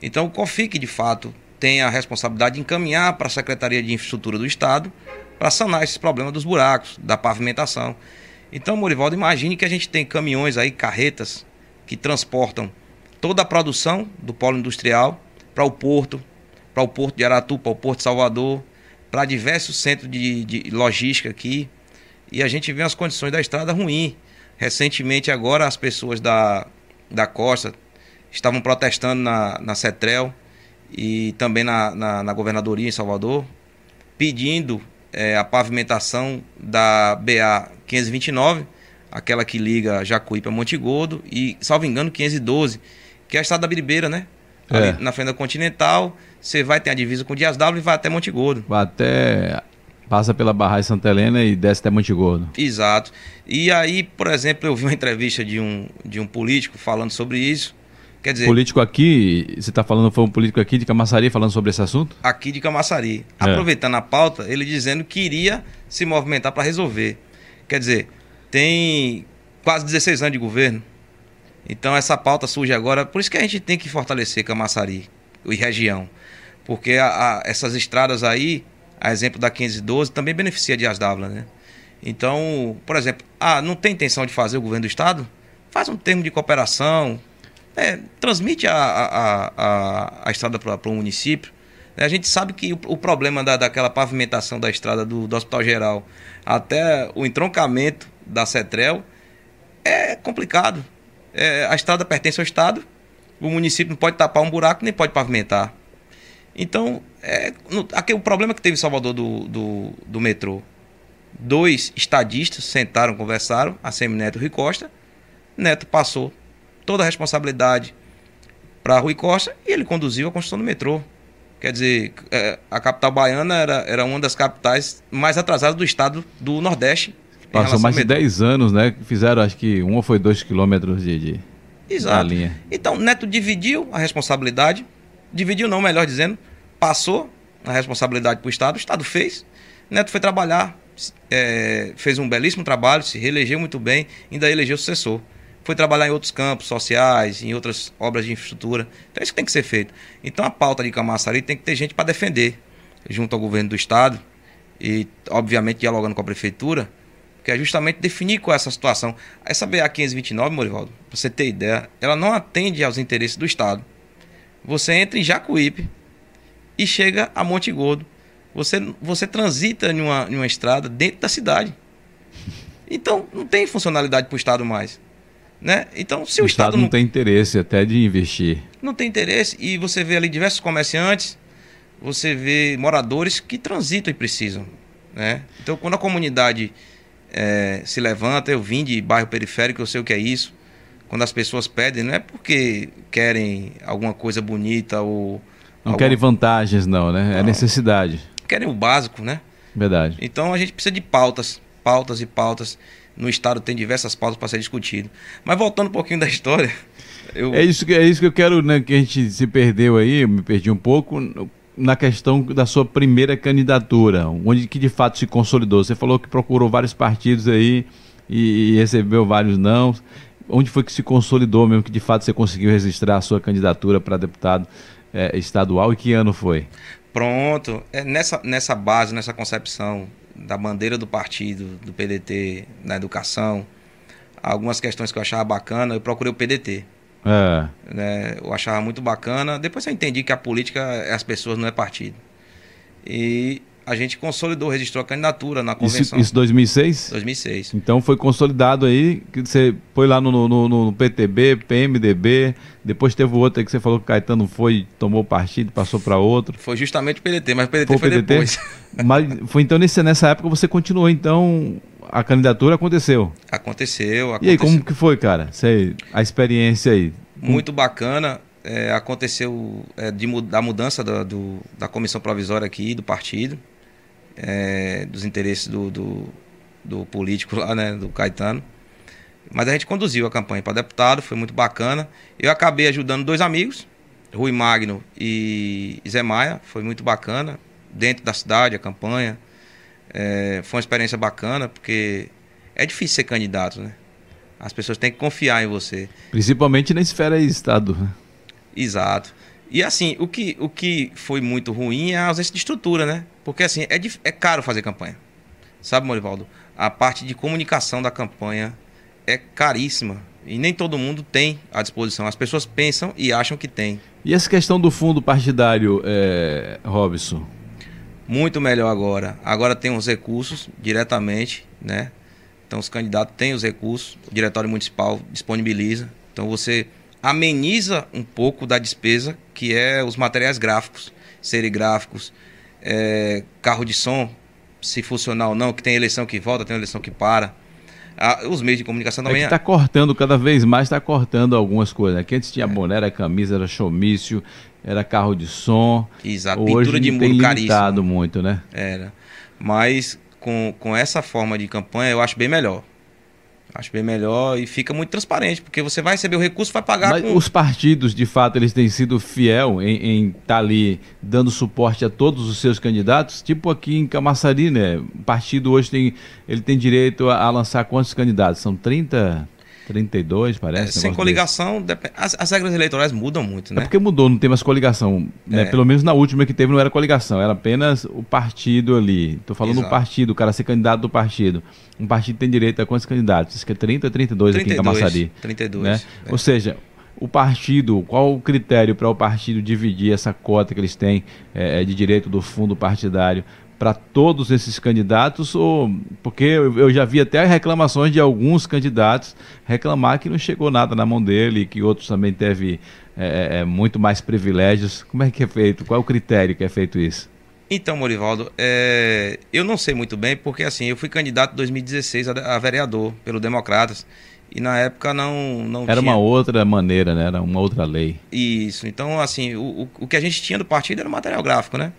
Então, o COFIC, de fato, tem a responsabilidade de encaminhar para a Secretaria de Infraestrutura do Estado para sanar esses problemas dos buracos, da pavimentação. Então, Morivaldo, imagine que a gente tem caminhões aí, carretas, que transportam toda a produção do polo industrial para o porto, para o porto de Aratu, para o porto de Salvador, para diversos centros de, de, logística aqui. E a gente vê as condições da estrada ruim. Recentemente, agora, as pessoas da, da costa estavam protestando na, na CETREL e também na, na, na governadoria em Salvador, pedindo é, a pavimentação da BA 529, aquela que liga Jacuí para Montegordo, e, salvo engano, 512, que é a estrada da Biribeira, né? Ali é. na frente da Continental, você vai ter a divisa com Dias W e vai até Montegordo. Vai até Passa pela Barragem Santa Helena e desce até Monte Gordo. Exato. E aí, por exemplo, eu vi uma entrevista de um, de um político falando sobre isso. Quer dizer, político aqui, você está falando, foi um político aqui de Camaçari falando sobre esse assunto? Aqui de Camaçari. É. Aproveitando a pauta, ele dizendo que iria se movimentar para resolver. Quer dizer, tem quase 16 anos de governo. Então essa pauta surge agora. Por isso que a gente tem que fortalecer Camaçari e região. Porque a, a, essas estradas aí, a exemplo da 512, também beneficia de Asdávila, né? Então, por exemplo, ah, não tem intenção de fazer o governo do estado? Faz um termo de cooperação, é, transmite a, a, a, a estrada para o município. A gente sabe que o, o problema da, daquela pavimentação da estrada do, do Hospital Geral até o entroncamento da Cetrel é complicado. É, a estrada pertence ao Estado, o município não pode tapar um buraco nem pode pavimentar. Então, é, no, aqui, o problema que teve em Salvador do, do, do metrô, dois estadistas sentaram, conversaram, a Semineto e Rui Costa, Neto passou toda a responsabilidade para Rui Costa e ele conduziu a construção do metrô. Quer dizer, é, a capital baiana era, era uma das capitais mais atrasadas do estado do Nordeste. Passou mais de 10 anos, né? Fizeram, acho que um ou foi dois quilômetros de, de Exato. linha. Então, Neto dividiu a responsabilidade. Dividiu, não, melhor dizendo. Passou a responsabilidade para o Estado. O Estado fez. Neto foi trabalhar. É, fez um belíssimo trabalho, se reelegeu muito bem, ainda elegeu sucessor foi trabalhar em outros campos sociais, em outras obras de infraestrutura. Então é isso que tem que ser feito. Então a pauta de Camaçari tem que ter gente para defender, junto ao governo do estado e, obviamente, dialogando com a prefeitura, que é justamente definir qual é essa situação. Essa BA 529, Morivaldo, para você ter ideia, ela não atende aos interesses do estado. Você entra em Jacuípe e chega a Monte Gordo. Você, você transita em uma, em uma estrada dentro da cidade. Então, não tem funcionalidade para o Estado mais. Né? Então, se o, o Estado, Estado, não tem interesse até de investir. Não tem interesse e você vê ali diversos comerciantes, você vê moradores que transitam e precisam. Né? Então, quando a comunidade é, se levanta, eu vim de bairro periférico, eu sei o que é isso. Quando as pessoas pedem, não é porque querem alguma coisa bonita ou. Não alguma... querem vantagens, não, né? É não. É necessidade. Querem o básico, né? Verdade. Então a gente precisa de pautas, pautas e pautas no Estado tem diversas pautas para ser discutido. Mas voltando um pouquinho da história. Eu... É, isso que, é isso que eu quero, né, que a gente se perdeu aí, eu me perdi um pouco, na questão da sua primeira candidatura, onde que de fato se consolidou. Você falou que procurou vários partidos aí e, e recebeu vários não. Onde foi que se consolidou mesmo, que de fato você conseguiu registrar a sua candidatura para deputado é, estadual e que ano foi? Pronto, é nessa, nessa base, nessa concepção da bandeira do partido, do PDT, na educação, algumas questões que eu achava bacana, eu procurei o PDT. É. Né, eu achava muito bacana. Depois eu entendi que a política é as pessoas, não é partido. E a gente consolidou, registrou a candidatura na convenção. Isso, isso 2006? 2006. Então foi consolidado aí, que você foi lá no, no, no, PTB, PMDB, depois teve outro aí que você falou que o Caetano foi, tomou partido, passou para outro. Foi justamente o PDT, mas o PDT foi, foi PDT? depois. Mas foi então nesse, nessa época você continuou, então a candidatura aconteceu? Aconteceu, aconteceu. E aí, como que foi, cara? Você, a experiência aí? Muito bacana é, aconteceu é, de, da mudança da, do, da comissão provisória aqui, do partido é, dos interesses do, do, do, político lá, né, do Caetano. Mas a gente conduziu a campanha para deputado, foi muito bacana. Eu acabei ajudando dois amigos, Rui Magno e Zé Maia, foi muito bacana. Dentro da cidade, a campanha. É, foi uma experiência bacana, porque é difícil ser candidato, né? As pessoas têm que confiar em você. Principalmente na esfera Estado. Né? Exato. E assim, o que, o que foi muito ruim é a ausência de estrutura, né? Porque assim, é, é caro fazer campanha. Sabe, Morivaldo? A parte de comunicação da campanha é caríssima. E nem todo mundo tem à disposição. As pessoas pensam e acham que tem. E essa questão do fundo partidário, é, Robson? Muito melhor agora. Agora tem os recursos diretamente, né? Então os candidatos têm os recursos, o diretório municipal disponibiliza. Então você ameniza um pouco da despesa que é os materiais gráficos, serigráficos, é, carro de som, se funcionar ou não, que tem eleição que volta, tem eleição que para. Ah, os meios de comunicação também. É está cortando cada vez mais, está cortando algumas coisas. Aqui antes tinha é. boné, era camisa, era showmício, era carro de som. Exato, Hoje pintura de muro tem limitado muito, né? Era. Mas com, com essa forma de campanha eu acho bem melhor. Acho bem melhor e fica muito transparente, porque você vai receber o recurso vai pagar Mas com... os partidos, de fato, eles têm sido fiel em estar tá ali dando suporte a todos os seus candidatos? Tipo aqui em Camaçari, né? O partido hoje tem, ele tem direito a, a lançar quantos candidatos? São 30 32, parece. É, sem coligação, as, as, regras eleitorais mudam muito, né? É porque mudou, não tem mais coligação. Né? É. Pelo menos na última que teve não era coligação, era apenas o partido ali. Estou falando do partido, o cara ser candidato do partido. Um partido tem direito a quantos candidatos? Isso que é 30, 32, 32 aqui em Camaçari. 32. Né? É. Ou seja, o partido, qual o critério para o partido dividir essa cota que eles têm é, de direito do fundo partidário para todos esses candidatos, ou porque eu, já vi até reclamações de alguns candidatos reclamar que não chegou nada na mão dele, que outros também teve é, é, muito mais privilégios. Como é que é feito? Qual é o critério que é feito isso? Então, Morivaldo, é, eu não sei muito bem, porque assim, eu fui candidato em 2016 a, a vereador pelo Democratas. E na época não, não Era tinha... uma outra maneira, né? Era uma outra lei. Isso. Então, assim, o, o que a gente tinha do partido era material gráfico, né?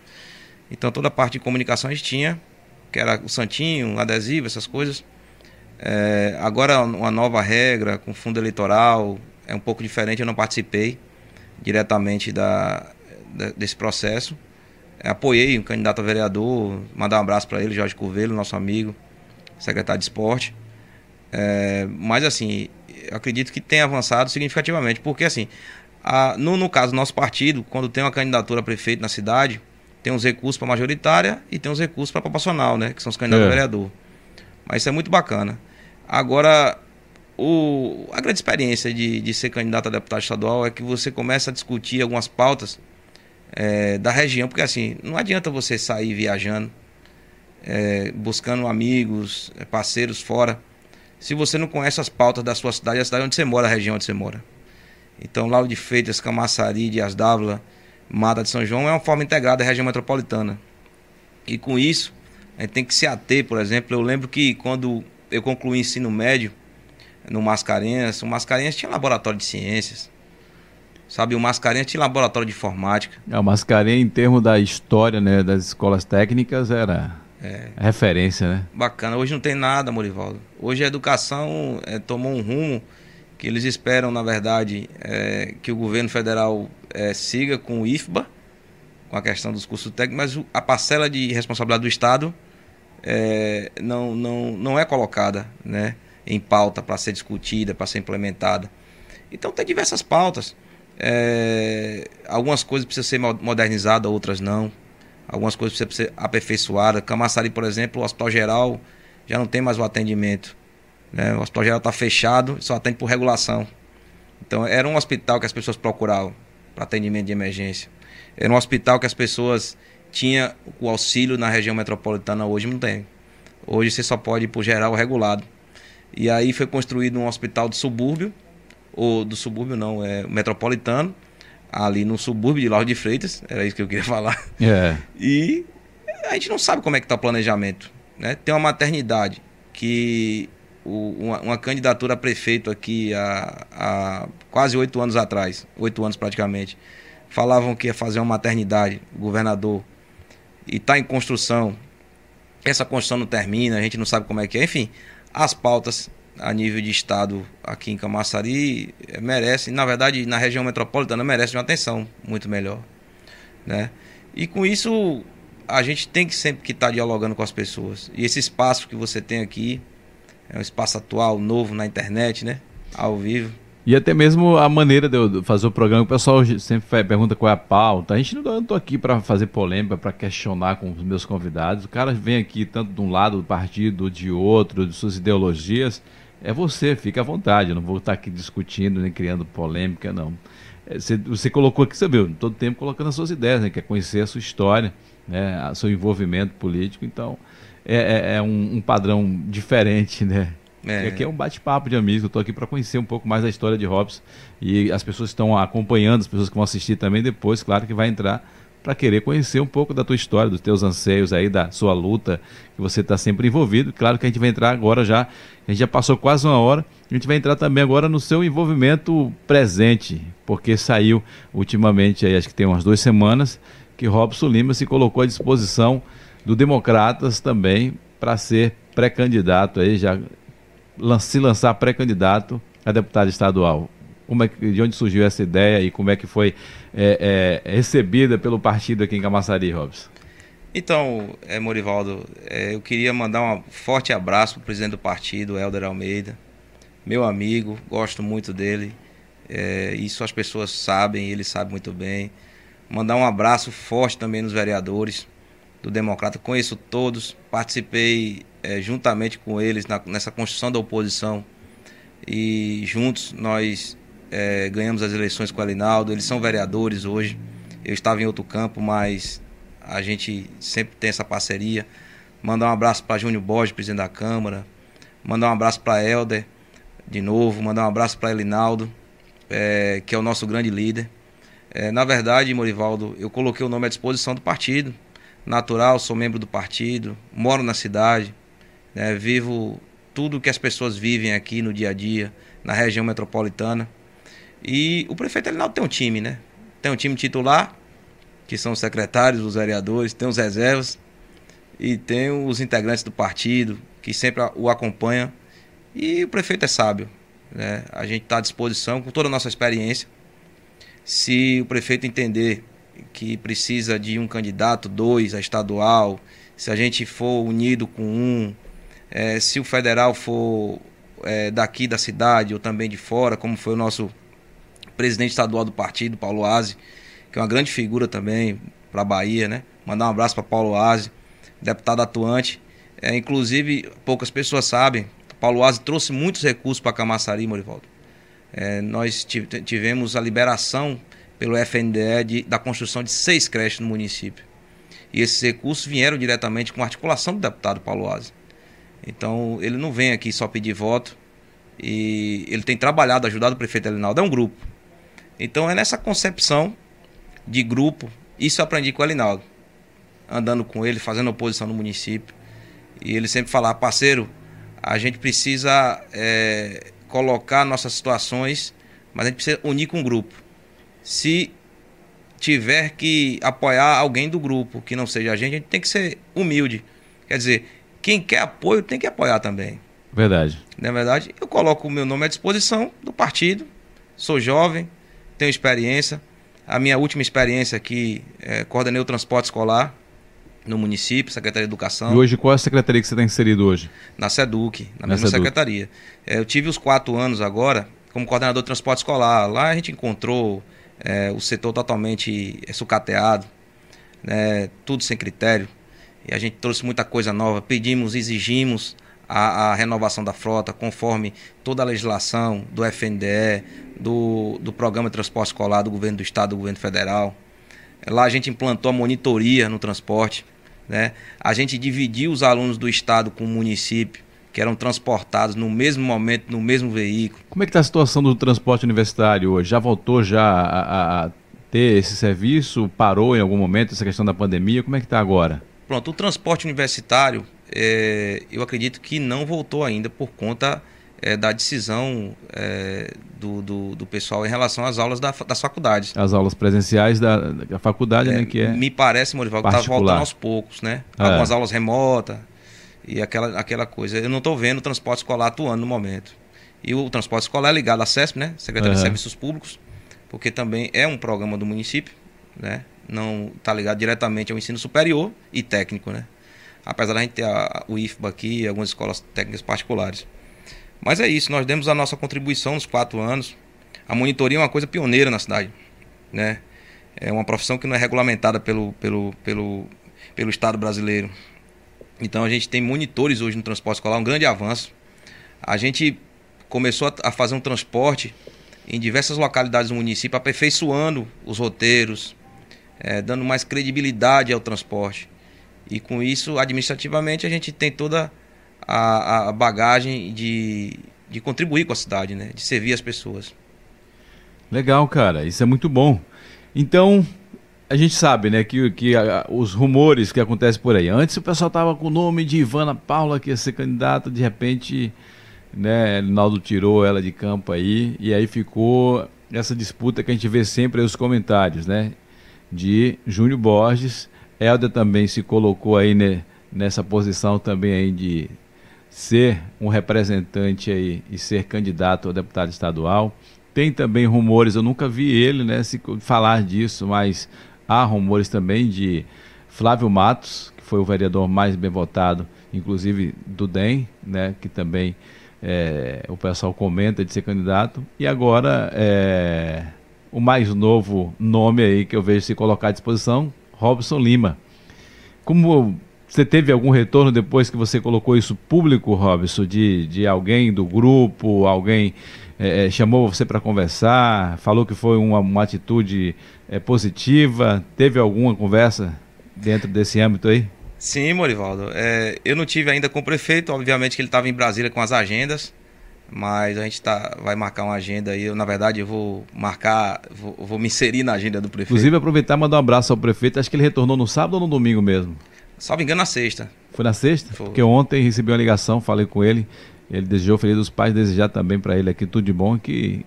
Então toda a parte de comunicação a gente tinha, que era o santinho, adesivo, essas coisas. É, agora uma nova regra com fundo eleitoral é um pouco diferente, eu não participei diretamente da, da desse processo. É, apoiei um candidato a vereador, mandar um abraço para ele, Jorge Curvelo, nosso amigo, secretário de esporte. É, mas assim, acredito que tem avançado significativamente, porque assim, a, no, no caso do nosso partido, quando tem uma candidatura a prefeito na cidade, tem uns recursos para majoritária e tem uns recursos para proporcional, né? Que são os candidatos é. a vereador. Mas isso é muito bacana. Agora, o, a grande experiência de, de ser candidato a deputado estadual é que você começa a discutir algumas pautas é, da região, porque assim, não adianta você sair viajando, é, buscando amigos, é, parceiros fora, se você não conhece as pautas da sua cidade, a cidade onde você mora, a região onde você mora. Então, Lauro de Freitas, Camaçari, Dias Dávila, Mata de São João é uma forma integrada da região metropolitana. E com isso, a gente tem que se ater, por exemplo, eu lembro que quando eu concluí ensino médio no Mascarenhas, o Mascarenhas tinha laboratório de ciências. Sabe, o Mascarenhas tinha laboratório de informática. É, o Mascarenhas, em termos da história né, das escolas técnicas, era é. referência, né? Bacana. Hoje não tem nada, Morivaldo. Hoje a educação é, tomou um rumo que eles esperam, na verdade, é, que o governo federal é, siga com o IFBA, com a questão dos cursos técnicos, mas a parcela de responsabilidade do Estado é, não, não, não é colocada né, em pauta para ser discutida, para ser implementada. Então tem diversas pautas. É, algumas coisas precisam ser modernizadas, outras não. Algumas coisas precisam ser aperfeiçoadas. Camaçari, por exemplo, o Hospital Geral já não tem mais o atendimento né? O hospital geral está fechado, só atende por regulação. Então, era um hospital que as pessoas procuravam para atendimento de emergência. Era um hospital que as pessoas tinham o auxílio na região metropolitana, hoje não tem. Hoje você só pode ir por geral regulado. E aí foi construído um hospital de subúrbio, ou do subúrbio não, é metropolitano, ali no subúrbio de Lauro de Freitas, era isso que eu queria falar. É. E a gente não sabe como é que está o planejamento. Né? Tem uma maternidade que o, uma, uma, candidatura a prefeito aqui há, há quase oito anos atrás, oito anos praticamente. Falavam que ia fazer uma maternidade, governador, e está em construção. Essa construção não termina, a gente não sabe como é que é. Enfim, as pautas a nível de estado aqui em Camaçari eh, merecem, na verdade, na região metropolitana merecem uma atenção muito melhor, né? E com isso a gente tem que sempre que estar tá dialogando com as pessoas. E esse espaço que você tem aqui é um espaço atual, novo na internet, né? Ao vivo. E até mesmo a maneira de eu fazer o programa, o pessoal sempre pergunta qual é a pauta. A gente não estou aqui para fazer polêmica, para questionar com os meus convidados. O cara vem aqui tanto de um lado do partido, de outro, de suas ideologias. É você, fica à vontade. Eu não vou estar aqui discutindo nem criando polêmica, não. É, você, você colocou aqui, viu, todo tempo colocando as suas ideias, né? Quer conhecer a sua história, né? Seu envolvimento político. Então, é, é, é um, um, padrão diferente, né? É. Aqui é um bate-papo de amigos, eu estou aqui para conhecer um pouco mais da história de Hobbes e as pessoas estão acompanhando, as pessoas que vão assistir também depois, claro que vai entrar para querer conhecer um pouco da tua história, dos teus anseios aí, da sua luta, que você está sempre envolvido. Claro que a gente vai entrar agora já, a gente já passou quase uma hora, a gente vai entrar também agora no seu envolvimento presente, porque saiu ultimamente, aí, acho que tem umas duas semanas, que Robson Lima se colocou à disposição do Democratas também para ser pré-candidato aí, já se lançar pré-candidato a deputado estadual. Como é que, de onde surgiu essa ideia e como é que foi é, é, recebida pelo partido aqui em Camaçari, Robson? Então, é, Morivaldo, é, eu queria mandar um forte abraço para o presidente do partido, Helder Almeida, meu amigo, gosto muito dele. É, isso as pessoas sabem, ele sabe muito bem. Mandar um abraço forte também nos vereadores do Democrata. Conheço todos, participei é, juntamente com eles na, nessa construção da oposição e juntos nós é, ganhamos as eleições com o Alinaldo. Eles são vereadores hoje. Eu estava em outro campo, mas a gente sempre tem essa parceria. Mandar um abraço para Júnior Borges, presidente da Câmara. Mandar um abraço para Helder, de novo. Mandar um abraço para Elinaldo, é, que é o nosso grande líder. Na verdade, Morivaldo, eu coloquei o nome à disposição do partido. Natural, sou membro do partido, moro na cidade, né, vivo tudo que as pessoas vivem aqui no dia a dia, na região metropolitana. E o prefeito Elinaldo tem um time, né? Tem um time titular, que são os secretários, os vereadores, tem os reservas e tem os integrantes do partido, que sempre o acompanham. E o prefeito é sábio. Né? A gente está à disposição, com toda a nossa experiência. Se o prefeito entender que precisa de um candidato, dois, a estadual, se a gente for unido com um, é, se o federal for é, daqui da cidade ou também de fora, como foi o nosso presidente estadual do partido, Paulo Aze, que é uma grande figura também para a Bahia, né? Mandar um abraço para Paulo Aze, deputado atuante. É, inclusive, poucas pessoas sabem, Paulo Aze trouxe muitos recursos para Camaçari, Morivaldo. É, nós tivemos a liberação pelo FNDE de, da construção de seis creches no município. E esses recursos vieram diretamente com articulação do deputado Paulo Aze. Então, ele não vem aqui só pedir voto. E ele tem trabalhado, ajudado o prefeito Elinaldo. É um grupo. Então, é nessa concepção de grupo. Isso eu aprendi com o Elinaldo. Andando com ele, fazendo oposição no município. E ele sempre falava, parceiro, a gente precisa é, colocar nossas situações, mas a gente precisa unir com o grupo. Se tiver que apoiar alguém do grupo que não seja a gente, a gente tem que ser humilde. Quer dizer, quem quer apoio tem que apoiar também. Verdade. Na é verdade, eu coloco o meu nome à disposição do partido. Sou jovem, tenho experiência. A minha última experiência aqui, é, coordenei o transporte escolar no município, Secretaria de Educação. E hoje qual é a secretaria que você está inserido hoje? Na SEDUC, na, na mesma SEDUC. secretaria. É, eu tive os quatro anos agora como coordenador de transporte escolar. Lá a gente encontrou é, o setor totalmente sucateado, né, tudo sem critério. E a gente trouxe muita coisa nova, pedimos, exigimos a, a, renovação da frota conforme toda a legislação do FNDE, do, do Programa de Transporte Escolar do Governo do Estado, do Governo Federal. Lá a gente implantou a monitoria no transporte. Né? A gente dividiu os alunos do Estado com o município, que eram transportados no mesmo momento, no mesmo veículo. Como é que está a situação do transporte universitário hoje? Já voltou já a, a ter esse serviço? Parou em algum momento essa questão da pandemia? Como é que está agora? Pronto, o transporte universitário, é, eu acredito que não voltou ainda por conta é, da decisão é, do, do, do, pessoal em relação às aulas da, das faculdades. As aulas presenciais da, da faculdade, né? Que é me parece, Morival, que está voltando aos poucos, né? É. Algumas aulas remotas e aquela, aquela coisa. Eu não estou vendo o transporte escolar atuando no momento. E o transporte escolar é ligado à CESP, né? Secretaria uhum. de Serviços Públicos, porque também é um programa do município, né? não está ligado diretamente ao ensino superior e técnico, né? Apesar da gente ter a, o IFBA aqui e algumas escolas técnicas particulares. Mas é isso, nós demos a nossa contribuição nos quatro anos. A monitoria é uma coisa pioneira na cidade, né? É uma profissão que não é regulamentada pelo, pelo, pelo, pelo Estado brasileiro. Então a gente tem monitores hoje no transporte escolar, um grande avanço. A gente começou a fazer um transporte em diversas localidades do município, aperfeiçoando os roteiros, é, dando mais credibilidade ao transporte. E com isso, administrativamente, a gente tem toda a, a bagagem de, de contribuir com a cidade, né? de servir as pessoas. Legal, cara, isso é muito bom. Então, a gente sabe, né, que, que a, os rumores que acontecem por aí. Antes o pessoal tava com o nome de Ivana Paula, que ia ser candidata, de repente, né, Rinaldo tirou ela de campo aí, e aí ficou essa disputa que a gente vê sempre aí os comentários, né? de Júnior Borges Helder também se colocou aí né, nessa posição também aí de ser um representante aí e ser candidato a deputado estadual. Tem também rumores, eu nunca vi ele né, se falar disso, mas há rumores também de Flávio Matos, que foi o vereador mais bem votado, inclusive do DEM, né, que também é, o pessoal comenta de ser candidato. E agora é, o mais novo nome aí que eu vejo se colocar à disposição, Robson Lima. Como você teve algum retorno depois que você colocou isso público, Robson, de, de alguém do grupo, alguém é, é chamou você para conversar, falou que foi uma, uma atitude é, positiva? Teve alguma conversa dentro desse âmbito aí? Sim, Morivaldo. É, eu não tive ainda com o prefeito, obviamente que ele estava em Brasília com as agendas, mas a gente tá, vai marcar uma agenda aí. Eu, na verdade, eu vou marcar, vou, vou me inserir na agenda do prefeito. Inclusive, aproveitar e mandar um abraço ao prefeito. Acho que ele retornou no sábado ou no domingo mesmo? Salvo engano, na sexta. Foi na sexta? Foi. Porque ontem recebi uma ligação, falei com ele. Ele desejou feliz dos pais, desejar também para ele aqui tudo de bom, que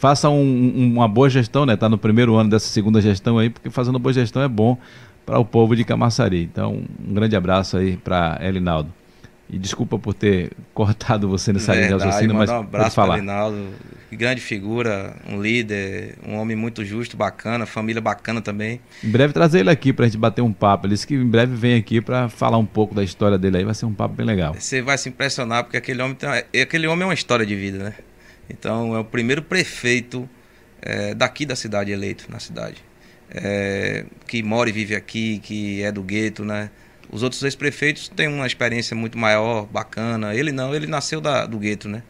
faça um, um, uma boa gestão, né? Tá no primeiro ano dessa segunda gestão aí, porque fazendo boa gestão é bom para o povo de Camaçari. Então, um grande abraço aí para Elinaldo. E desculpa por ter cortado você nessa linha de raciocínio, mas um abraço para Elinaldo, grande figura, um líder, um homem muito justo, bacana, família bacana também. Em breve trazer ele aqui para a gente bater um papo. Ele disse que em breve vem aqui para falar um pouco da história dele aí, vai ser um papo bem legal. Você vai se impressionar porque aquele homem, tem, aquele homem é uma história de vida, né? Então é o primeiro prefeito é, daqui da cidade eleito na cidade é, que mora e vive aqui, que é do gueto, né? Os outros ex-prefeitos têm uma experiência muito maior, bacana. Ele não, ele nasceu da, do gueto, né?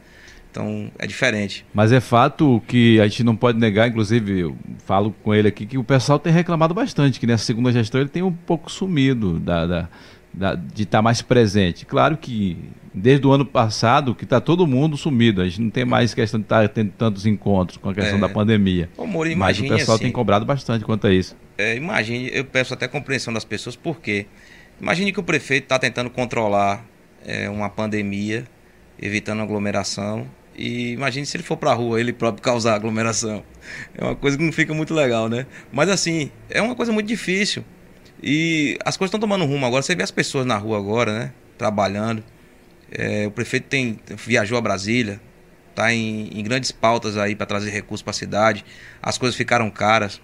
Então é diferente. Mas é fato que a gente não pode negar, inclusive eu falo com ele aqui, que o pessoal tem reclamado bastante, que nessa segunda gestão ele tem um pouco sumido da, da, de estar tá mais presente. Claro que desde o ano passado que está todo mundo sumido. A gente não tem mais questão de estar tá tendo tantos encontros com a questão é. da pandemia. Ô, Moro, Mas o pessoal assim, tem cobrado bastante quanto a isso. É, imagine, eu peço até compreensão das pessoas, porque imagine que o prefeito está tentando controlar é, uma pandemia, evitando aglomeração. E imagine se ele for para a rua, ele próprio causar aglomeração. É uma coisa que não fica muito legal, né? Mas assim, é uma coisa muito difícil. E as coisas estão tomando rumo agora. Você vê as pessoas na rua agora, né? Trabalhando. É, o prefeito tem, viajou a Brasília, está em, em, grandes pautas aí para trazer recursos para a cidade. As coisas ficaram caras,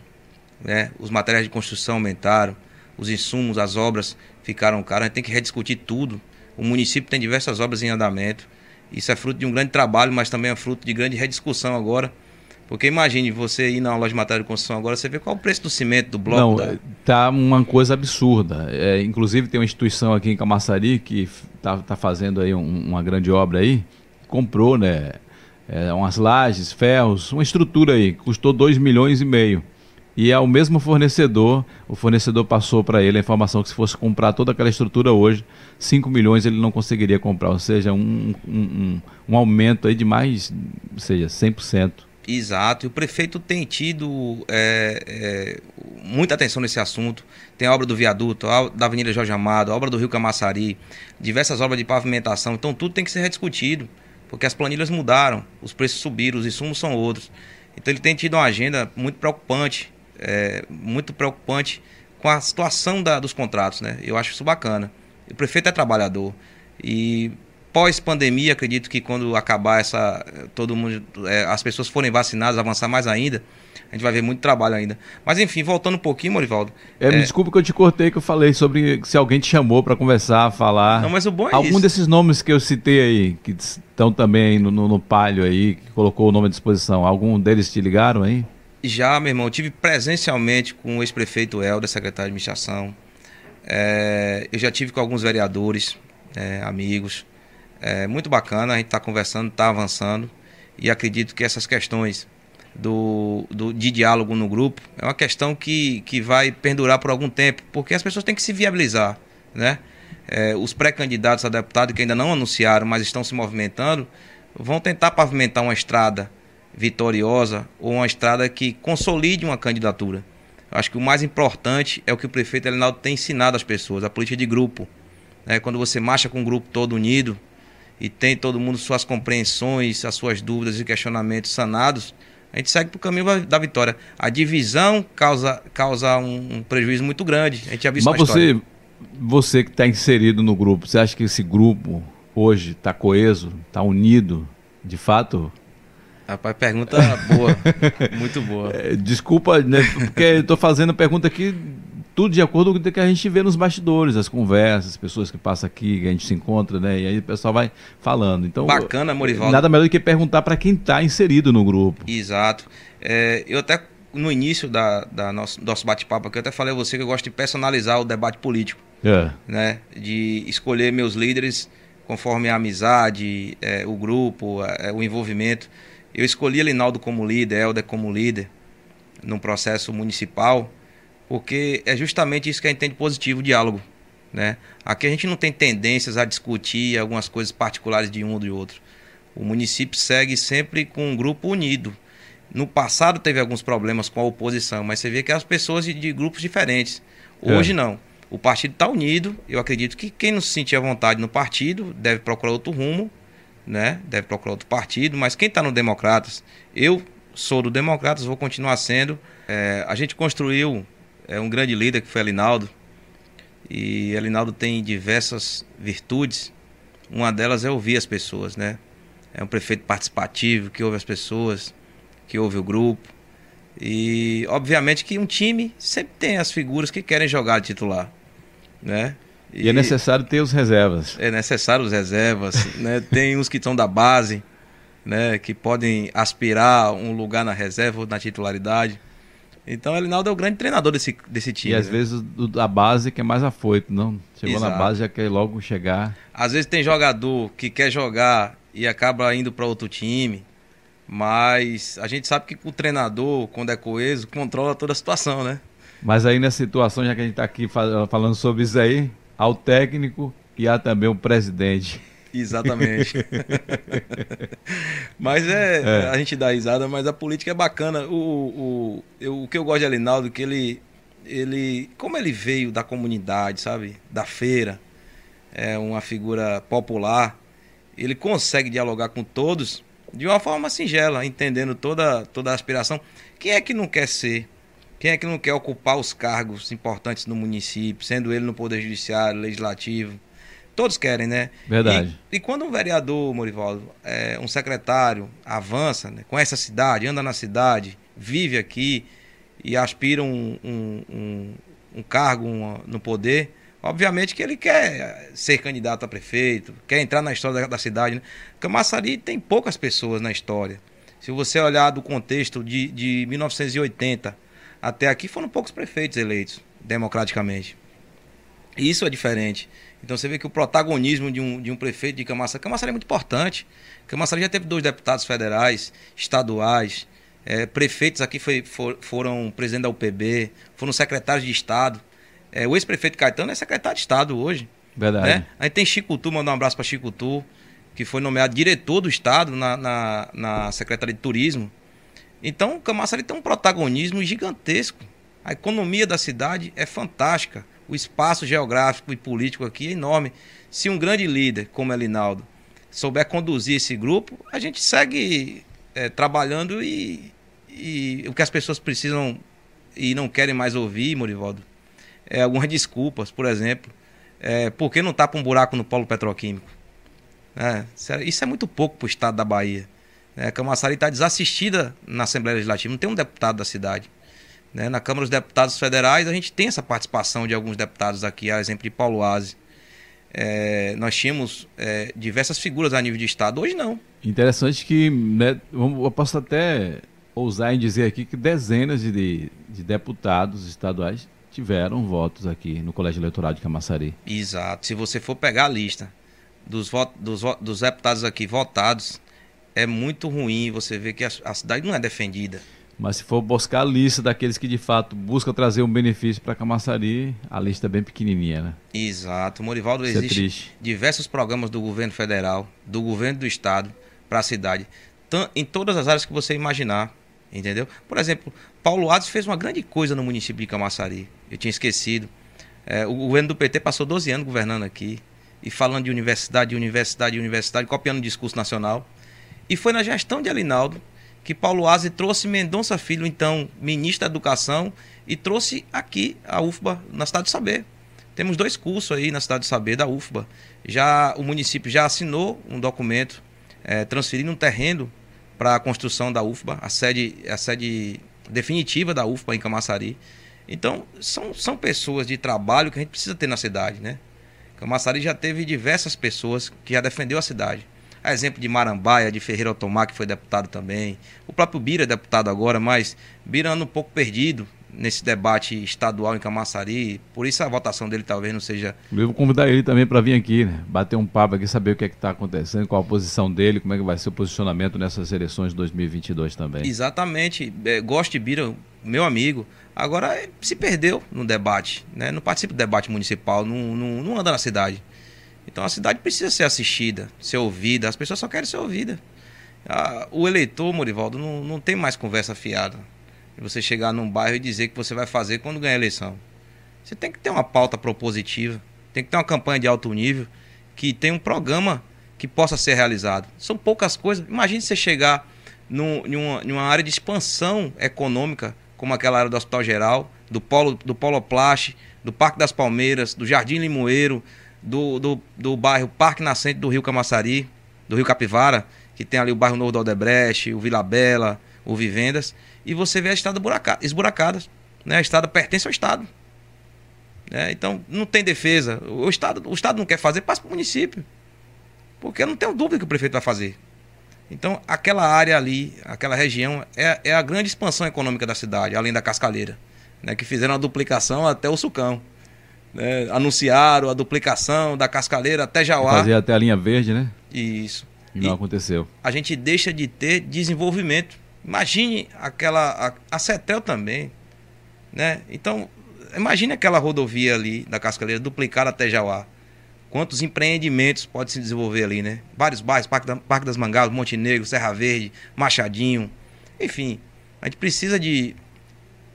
né? os materiais de construção aumentaram, os insumos, as obras ficaram caras. A gente tem que rediscutir tudo. O município tem diversas obras em andamento. Isso é fruto de um grande trabalho, mas também é fruto de grande rediscussão agora porque imagine você ir na loja de material de construção agora, você vê qual é o preço do cimento, do bloco. Não, da... tá uma coisa absurda. É, inclusive tem uma instituição aqui em Camaçari que tá, tá fazendo aí um, uma grande obra aí, comprou, né? É, umas lajes, ferros, uma estrutura aí, custou 2 milhões e meio. E é o mesmo fornecedor, o fornecedor passou para ele a informação que se fosse comprar toda aquela estrutura hoje, 5 milhões ele não conseguiria comprar, ou seja, um, um, um, um aumento aí de mais, ou seja, 100%. Exato, e o prefeito tem tido é, é, muita atenção nesse assunto. Tem a obra do viaduto, a da Avenida Jorge Amado, a obra do Rio Camaçari, diversas obras de pavimentação. Então tudo tem que ser rediscutido, porque as planilhas mudaram, os preços subiram, os insumos são outros. Então ele tem tido uma agenda muito preocupante, é, muito preocupante com a situação da, dos contratos. Né? Eu acho isso bacana. O prefeito é trabalhador e pós-pandemia, acredito que quando acabar essa, todo mundo, é, as pessoas forem vacinadas, avançar mais ainda, a gente vai ver muito trabalho ainda. Mas enfim, voltando um pouquinho, Morivaldo. É, me é... desculpa que eu te cortei, que eu falei sobre se alguém te chamou para conversar, falar. Não, mas o bom é Algum isso. desses nomes que eu citei aí, que estão também no, no, no palio aí, que colocou o nome à disposição, algum deles te ligaram aí? Já, meu irmão, eu tive presencialmente com o ex-prefeito Helder, secretário de administração. É, eu já tive com alguns vereadores, é, amigos. É muito bacana, a gente está conversando, está avançando e acredito que essas questões do, do, de diálogo no grupo é uma questão que, que vai perdurar por algum tempo, porque as pessoas têm que se viabilizar, né? É, os pré-candidatos a deputado que ainda não anunciaram, mas estão se movimentando, vão tentar pavimentar uma estrada vitoriosa ou uma estrada que consolide uma candidatura. Acho que o mais importante é o que o prefeito Elinaldo tem ensinado às pessoas, a política de grupo. Né? Quando você marcha com um grupo todo unido, e tem todo mundo suas compreensões, as suas dúvidas e questionamentos sanados, a a gente segue para o caminho da vitória. A divisão causa, causa um, um prejuízo muito grande. A gente já viu Mas você, você que está inserido no grupo, você acha que esse grupo hoje está coeso, está unido, de fato? Rapaz, pergunta boa, muito boa. É, desculpa, né, porque eu estou fazendo pergunta aqui tudo de acordo com o que a gente vê nos bastidores, as conversas, as pessoas que passam aqui, que a gente se encontra, né? E aí o pessoal vai falando. Então, Bacana, Morivaldo. Nada melhor do que perguntar para quem está inserido no grupo. Exato. É, eu até, no início da, da nosso, nosso bate-papo aqui, eu até falei a você que eu gosto de personalizar o debate político. É. Né? De escolher meus líderes conforme a amizade, é, o grupo, é, o envolvimento. Eu escolhi Linaldo como líder, Helder como líder, num processo municipal porque é justamente isso que a gente tem de positivo, o diálogo. Né? Aqui a gente não tem tendências a discutir algumas coisas particulares de um ou de outro. O município segue sempre com um grupo unido. No passado teve alguns problemas com a oposição, mas você vê que as pessoas de, grupos diferentes. Hoje é. não. O partido está unido. Eu acredito que quem não se sentir à vontade no partido deve procurar outro rumo, né? Deve procurar outro partido. Mas quem está no Democratas, eu sou do Democratas, vou continuar sendo. É, a gente construiu é um grande líder que foi Alinaldo. E Alinaldo tem diversas virtudes. Uma delas é ouvir as pessoas, né? É um prefeito participativo, que ouve as pessoas, que ouve o grupo. E obviamente que um time sempre tem as figuras que querem jogar de titular, né? E, e é necessário ter os reservas. É necessário os reservas, né? Tem uns que estão da base, né? Que podem aspirar um lugar na reserva ou na titularidade. Então o Elinaldo é o grande treinador desse, desse time. E às né? vezes do, a base que é mais afoito, não? Chegou Exato. na base já quer logo chegar. Às vezes tem jogador que quer jogar e acaba indo para outro time, mas a gente sabe que o treinador, quando é coeso, controla toda a situação, né? Mas aí nessa situação, já que a gente está aqui falando sobre isso aí, ao técnico e há também o presidente. Exatamente. mas é, é, a gente dá risada, mas a política é bacana. O, o, eu, o que eu gosto de Alinaldo, que ele, ele, como ele veio da comunidade, sabe, da feira, é uma figura popular, ele consegue dialogar com todos de uma forma singela, entendendo toda, toda a aspiração. Quem é que não quer ser? Quem é que não quer ocupar os cargos importantes no município, sendo ele no Poder Judiciário, Legislativo, Todos querem, né? Verdade. E, e quando um vereador, Morivaldo, é, um secretário, avança, né, conhece a cidade, anda na cidade, vive aqui e aspira um, um, um, um cargo no poder, obviamente que ele quer ser candidato a prefeito, quer entrar na história da, da cidade. Né? Camaçari tem poucas pessoas na história. Se você olhar do contexto de, de 1980 até aqui, foram poucos prefeitos eleitos democraticamente. Isso é diferente. Então você vê que o protagonismo de um, de um prefeito de Camaçari, Camaçari é muito importante. Camaçari já teve dois deputados federais, estaduais, é, prefeitos aqui foi, for, foram presidente da UPB, foram secretários de Estado. É, o ex-prefeito Caetano é secretário de Estado hoje. Verdade. Né? A gente tem Chico Tu, mandar um abraço para Chico Tu, que foi nomeado diretor do Estado na, na, na Secretaria de Turismo. Então, Camaçari tem um protagonismo gigantesco. A economia da cidade é fantástica o espaço geográfico e político aqui é enorme. Se um grande líder como Elinaldo souber conduzir esse grupo, a gente segue é, trabalhando e, e, o que as pessoas precisam e não querem mais ouvir, Morivaldo, é algumas desculpas, por exemplo, é, por que não tapa um buraco no polo petroquímico? É, isso é muito pouco para o estado da Bahia. É, Camaçari está desassistida na Assembleia Legislativa, não tem um deputado da cidade. Né? Na Câmara dos Deputados Federais, a gente tem essa participação de alguns deputados aqui, a exemplo de Paulo Aze. É, nós tínhamos é, diversas figuras a nível de Estado, hoje não. Interessante que, né, eu posso até ousar em dizer aqui que dezenas de, de deputados estaduais tiveram votos aqui no Colégio Eleitoral de Camaçari. Exato. Se você for pegar a lista dos, votos, dos, dos deputados aqui votados, é muito ruim você ver que a, a cidade não é defendida. Mas se for buscar a lista daqueles que de fato buscam trazer um benefício para Camaçari, a lista é bem pequenininha, né? Exato. Morivaldo, Isso existe é diversos programas do governo federal, do governo do estado para a cidade, em todas as áreas que você imaginar, entendeu? Por exemplo, Paulo Ades fez uma grande coisa no município de Camaçari. Eu tinha esquecido. É, o governo do PT passou 12 anos governando aqui e falando de universidade, universidade, universidade, copiando o discurso nacional. E foi na gestão de Alinaldo que Paulo Aze trouxe Mendonça Filho, então ministro da Educação, e trouxe aqui a UFBA na cidade de Saber. Temos dois cursos aí na cidade de Saber da UFBA. Já o município já assinou um documento é, transferindo um terreno para a construção da UFBA, a sede, a sede definitiva da UFBA em Camaçari. Então, são, são pessoas de trabalho que a gente precisa ter na cidade, né? Camaçari já teve diversas pessoas que já defendeu a cidade. A exemplo de Marambaia, de Ferreira Otomar, que foi deputado também. O próprio Bira é deputado agora, mas Bira anda um pouco perdido nesse debate estadual em Camaçari. Por isso a votação dele talvez não seja. Eu vou convidar ele também para vir aqui, né? bater um papo aqui, saber o que é está acontecendo, qual a posição dele, como é que vai ser o posicionamento nessas eleições de 2022 também. Exatamente. É, gosto de Bira, meu amigo. Agora se perdeu no debate, né? não participa do debate municipal, não, não, não anda na cidade. Então a cidade precisa ser assistida, ser ouvida. As pessoas só querem ser ouvidas. O eleitor, Morivaldo, não, não tem mais conversa fiada. Você chegar num bairro e dizer que você vai fazer quando ganhar a eleição. Você tem que ter uma pauta propositiva, tem que ter uma campanha de alto nível, que tem um programa que possa ser realizado. São poucas coisas. Imagine você chegar num, numa, numa área de expansão econômica, como aquela área do Hospital Geral, do Polo, do Polo Plast, do Parque das Palmeiras, do Jardim Limoeiro, do, do, do bairro Parque Nascente do Rio Camaçari, do Rio Capivara, que tem ali o bairro Novo do Aldebrecht, o Vila Bela, o Vivendas, e você vê a estrada esburacada. Né? A estrada pertence ao Estado. Né? Então, não tem defesa. O Estado, o Estado não quer fazer, passa para o município. Porque eu não tenho dúvida que o prefeito vai fazer. Então, aquela área ali, aquela região, é, é a grande expansão econômica da cidade, além da Cascaleira, né? que fizeram a duplicação até o Sucão né, anunciaram a duplicação da Cascaleira até Jauá. Fazer até a linha verde, né? Isso. E não e aconteceu. A gente deixa de ter desenvolvimento. Imagine aquela. A, a Cetel também. Né? Então, imagine aquela rodovia ali da Cascaleira duplicada até Jauá. Quantos empreendimentos pode se desenvolver ali, né? Vários bairros, Parque, da, Parque das Negro, Serra Verde, Machadinho. Enfim, a gente precisa de,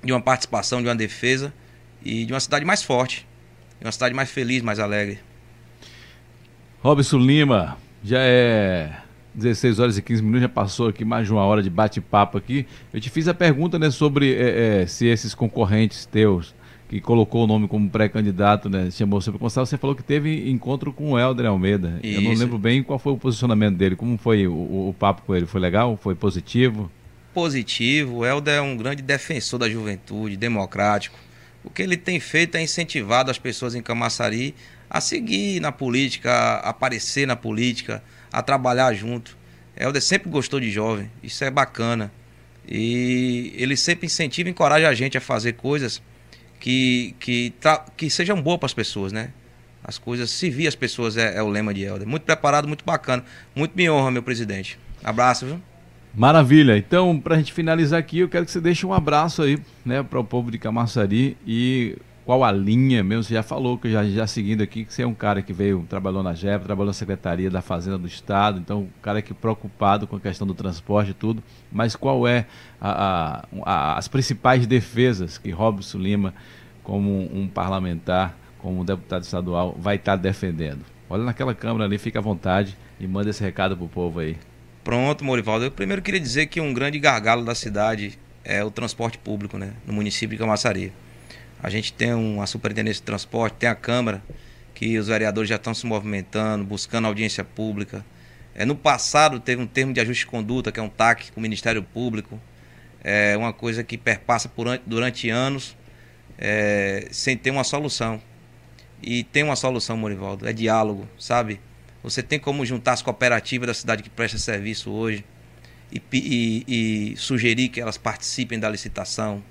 de uma participação, de uma defesa e de uma cidade mais forte uma cidade mais feliz, mais alegre. Robson Lima, já é 16 horas e 15 minutos, já passou aqui mais de uma hora de bate-papo aqui. Eu te fiz a pergunta né, sobre é, é, se esses concorrentes teus, que colocou o nome como pré-candidato, né, chamou para constar, você falou que teve encontro com o Helder Almeida. Isso. Eu não lembro bem qual foi o posicionamento dele, como foi o, o, o papo com ele? Foi legal? Foi positivo? Positivo. O Helder é um grande defensor da juventude, democrático o que ele tem feito é incentivado as pessoas em Camaçari a seguir na política, a aparecer na política, a trabalhar junto. Helder sempre gostou de jovem, isso é bacana. E ele sempre incentiva e encoraja a gente a fazer coisas que, que, que sejam boas para as pessoas, né? As coisas, servir as pessoas é, é o lema de Helder. Muito preparado, muito bacana. Muito me honra, meu presidente. Abraço, viu? Maravilha. Então, para a gente finalizar aqui, eu quero que você deixe um abraço aí, né, para o povo de Camaçari e qual a linha mesmo. Você já falou que já, já seguindo aqui que você é um cara que veio, trabalhou na JEP, trabalhou na Secretaria da Fazenda do Estado, então um cara que preocupado com a questão do transporte e tudo. Mas qual é a, a, a, as principais defesas que Robson Lima, como um parlamentar, como um deputado estadual, vai estar tá defendendo? Olha naquela câmera ali, fica à vontade e manda esse recado pro povo aí. Pronto, Morivaldo. Eu primeiro queria dizer que um grande gargalo da cidade é o transporte público, né? No município de Camaçari. A gente tem uma superintendência de transporte, tem a Câmara, que os vereadores já estão se movimentando, buscando audiência pública. É, no passado teve um termo de ajuste de conduta, que é um TAC com o Ministério Público. É uma coisa que perpassa por, durante anos é, sem ter uma solução. E tem uma solução, Morivaldo, é diálogo, sabe? Você tem como juntar as cooperativas da cidade que presta serviço hoje e, e, e sugerir que elas participem da licitação,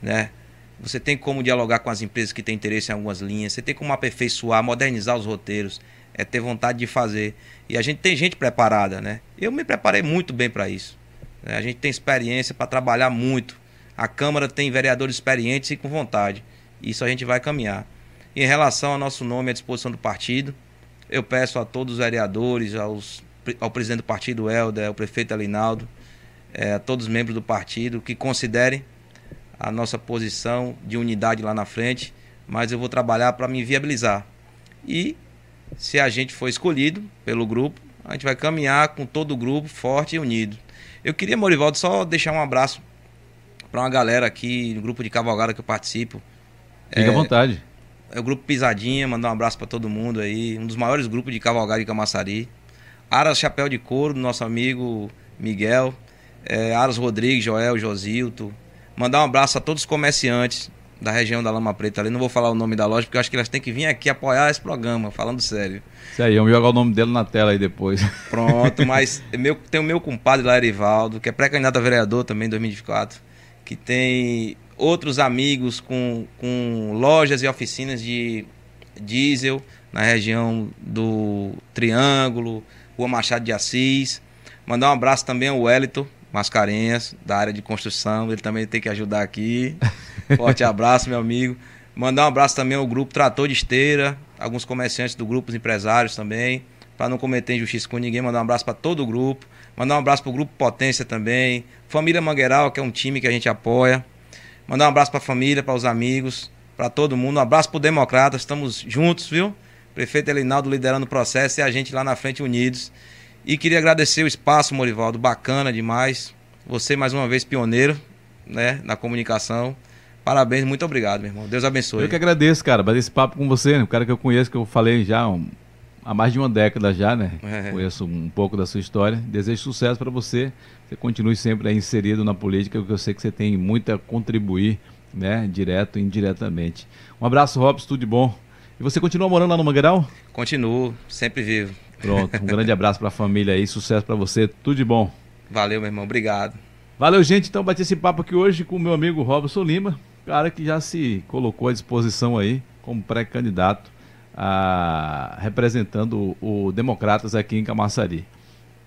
né? Você tem como dialogar com as empresas que têm interesse em algumas linhas. Você tem como aperfeiçoar, modernizar os roteiros. É ter vontade de fazer. E a gente tem gente preparada, né? Eu me preparei muito bem para isso. Né? A gente tem experiência para trabalhar muito. A Câmara tem vereadores experientes e com vontade. Isso a gente vai caminhar. Em relação ao nosso nome à disposição do partido, eu peço a todos os vereadores, aos, ao presidente do partido, Helder, ao prefeito Alinaldo, é, a todos os membros do partido, que considerem a nossa posição de unidade lá na frente, mas eu vou trabalhar para me viabilizar. E se a gente for escolhido pelo grupo, a gente vai caminhar com todo o grupo forte e unido. Eu queria, Morivaldo, só deixar um abraço para uma galera aqui no grupo de cavalgada que eu participo. Fique é, à vontade. É o grupo Pisadinha, mandar um abraço para todo mundo aí. Um dos maiores grupos de cavalgada de Camaçari. Aras Chapéu de Couro, nosso amigo Miguel. É, Aras Rodrigues, Joel, Josilto. Mandar um abraço a todos os comerciantes da região da Lama Preta ali. Não vou falar o nome da loja, porque eu acho que elas têm que vir aqui apoiar esse programa, falando sério. Isso aí, eu vou jogar o nome dele na tela aí depois. Pronto, mas meu, tem o meu compadre lá, Erivaldo, que é pré-candidato a vereador também em 2024, que tem outros amigos com, com lojas e oficinas de diesel na região do Triângulo, Rua Machado de Assis. Mandar um abraço também ao Wellington Mascarenhas, da área de construção, ele também tem que ajudar aqui. Forte abraço, meu amigo. Mandar um abraço também ao grupo Trator de Esteira, alguns comerciantes do grupo, os empresários também, para não cometer injustiça com ninguém. Mandar um abraço para todo o grupo. Mandar um abraço para o grupo Potência também. Família Mangueiral, que é um time que a gente apoia. Mandar um abraço para a família, para os amigos, para todo mundo. Um abraço para o Democrata, estamos juntos, viu? Prefeito Elinaldo liderando o processo e a gente lá na frente unidos. E queria agradecer o espaço, Morivaldo, bacana demais. Você mais uma vez pioneiro, né, na comunicação. Parabéns, muito obrigado, meu irmão. Deus abençoe. Eu que agradeço, cara, bater esse papo com você, né? um cara que eu conheço, que eu falei já há mais de uma década já, né? É. Conheço um pouco da sua história. Desejo sucesso para você. Você continue sempre inserido na política, porque eu sei que você tem muito a contribuir, né? Direto e indiretamente. Um abraço, Robson, tudo de bom. E você continua morando lá no Mangueiral? Continuo, sempre vivo. Pronto, um grande abraço para a família aí, sucesso para você, tudo de bom. Valeu, meu irmão, obrigado. Valeu, gente. Então, bati esse papo aqui hoje com o meu amigo Robson Lima cara que já se colocou à disposição aí como pré-candidato a, representando o, o, Democratas aqui em Camaçari.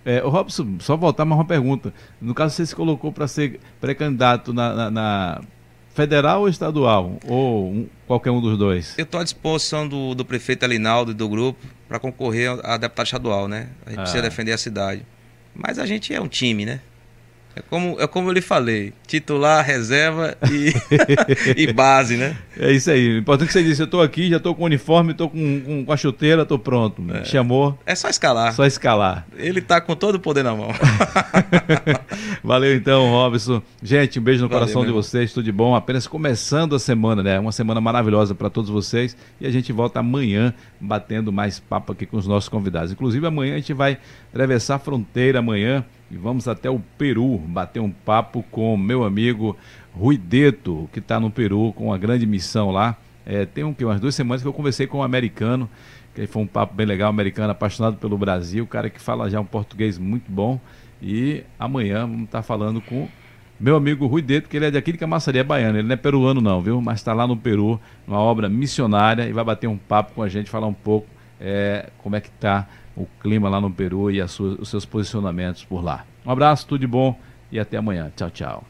É, o Robson, só voltar mais uma pergunta. No caso, você se colocou para ser pré-candidato na, na, na, federal ou estadual? Ou um, qualquer um dos dois? Eu estou à disposição do, do prefeito Alinaldo e do grupo para concorrer a deputado estadual, né? A gente ah. precisa defender a cidade. Mas a gente é um time, né? É como, é como eu lhe falei, titular, reserva e, e base, né? É isso aí. O importante é que você disse, eu estou aqui, já estou com o uniforme, estou com, com, com, a chuteira, estou pronto. É. Chamou. É só escalar. Só escalar. Ele está com todo o poder na mão. Valeu então, Robson. Gente, um beijo no Valeu, coração de vocês, tudo de bom. Apenas começando a semana, né? Uma semana maravilhosa para todos vocês. E a gente volta amanhã batendo mais papo aqui com os nossos convidados. Inclusive, amanhã a gente vai atravessar a fronteira amanhã e vamos até o Peru bater um papo com meu amigo Rui Deto, que está no Peru com uma grande missão lá. É, tem um, umas duas semanas que eu conversei com um americano, que foi um papo bem legal, americano apaixonado pelo Brasil, cara que fala já um português muito bom. E amanhã vamos estar tá falando com meu amigo Rui Deto, que ele é daqui de Camaçari, é baiano, ele não é peruano não, viu? Mas está lá no Peru, numa obra missionária, e vai bater um papo com a gente, falar um pouco é, como é que está o clima lá no Peru e sua, os seus posicionamentos por lá. Um abraço, tudo de bom e até amanhã. Tchau, tchau.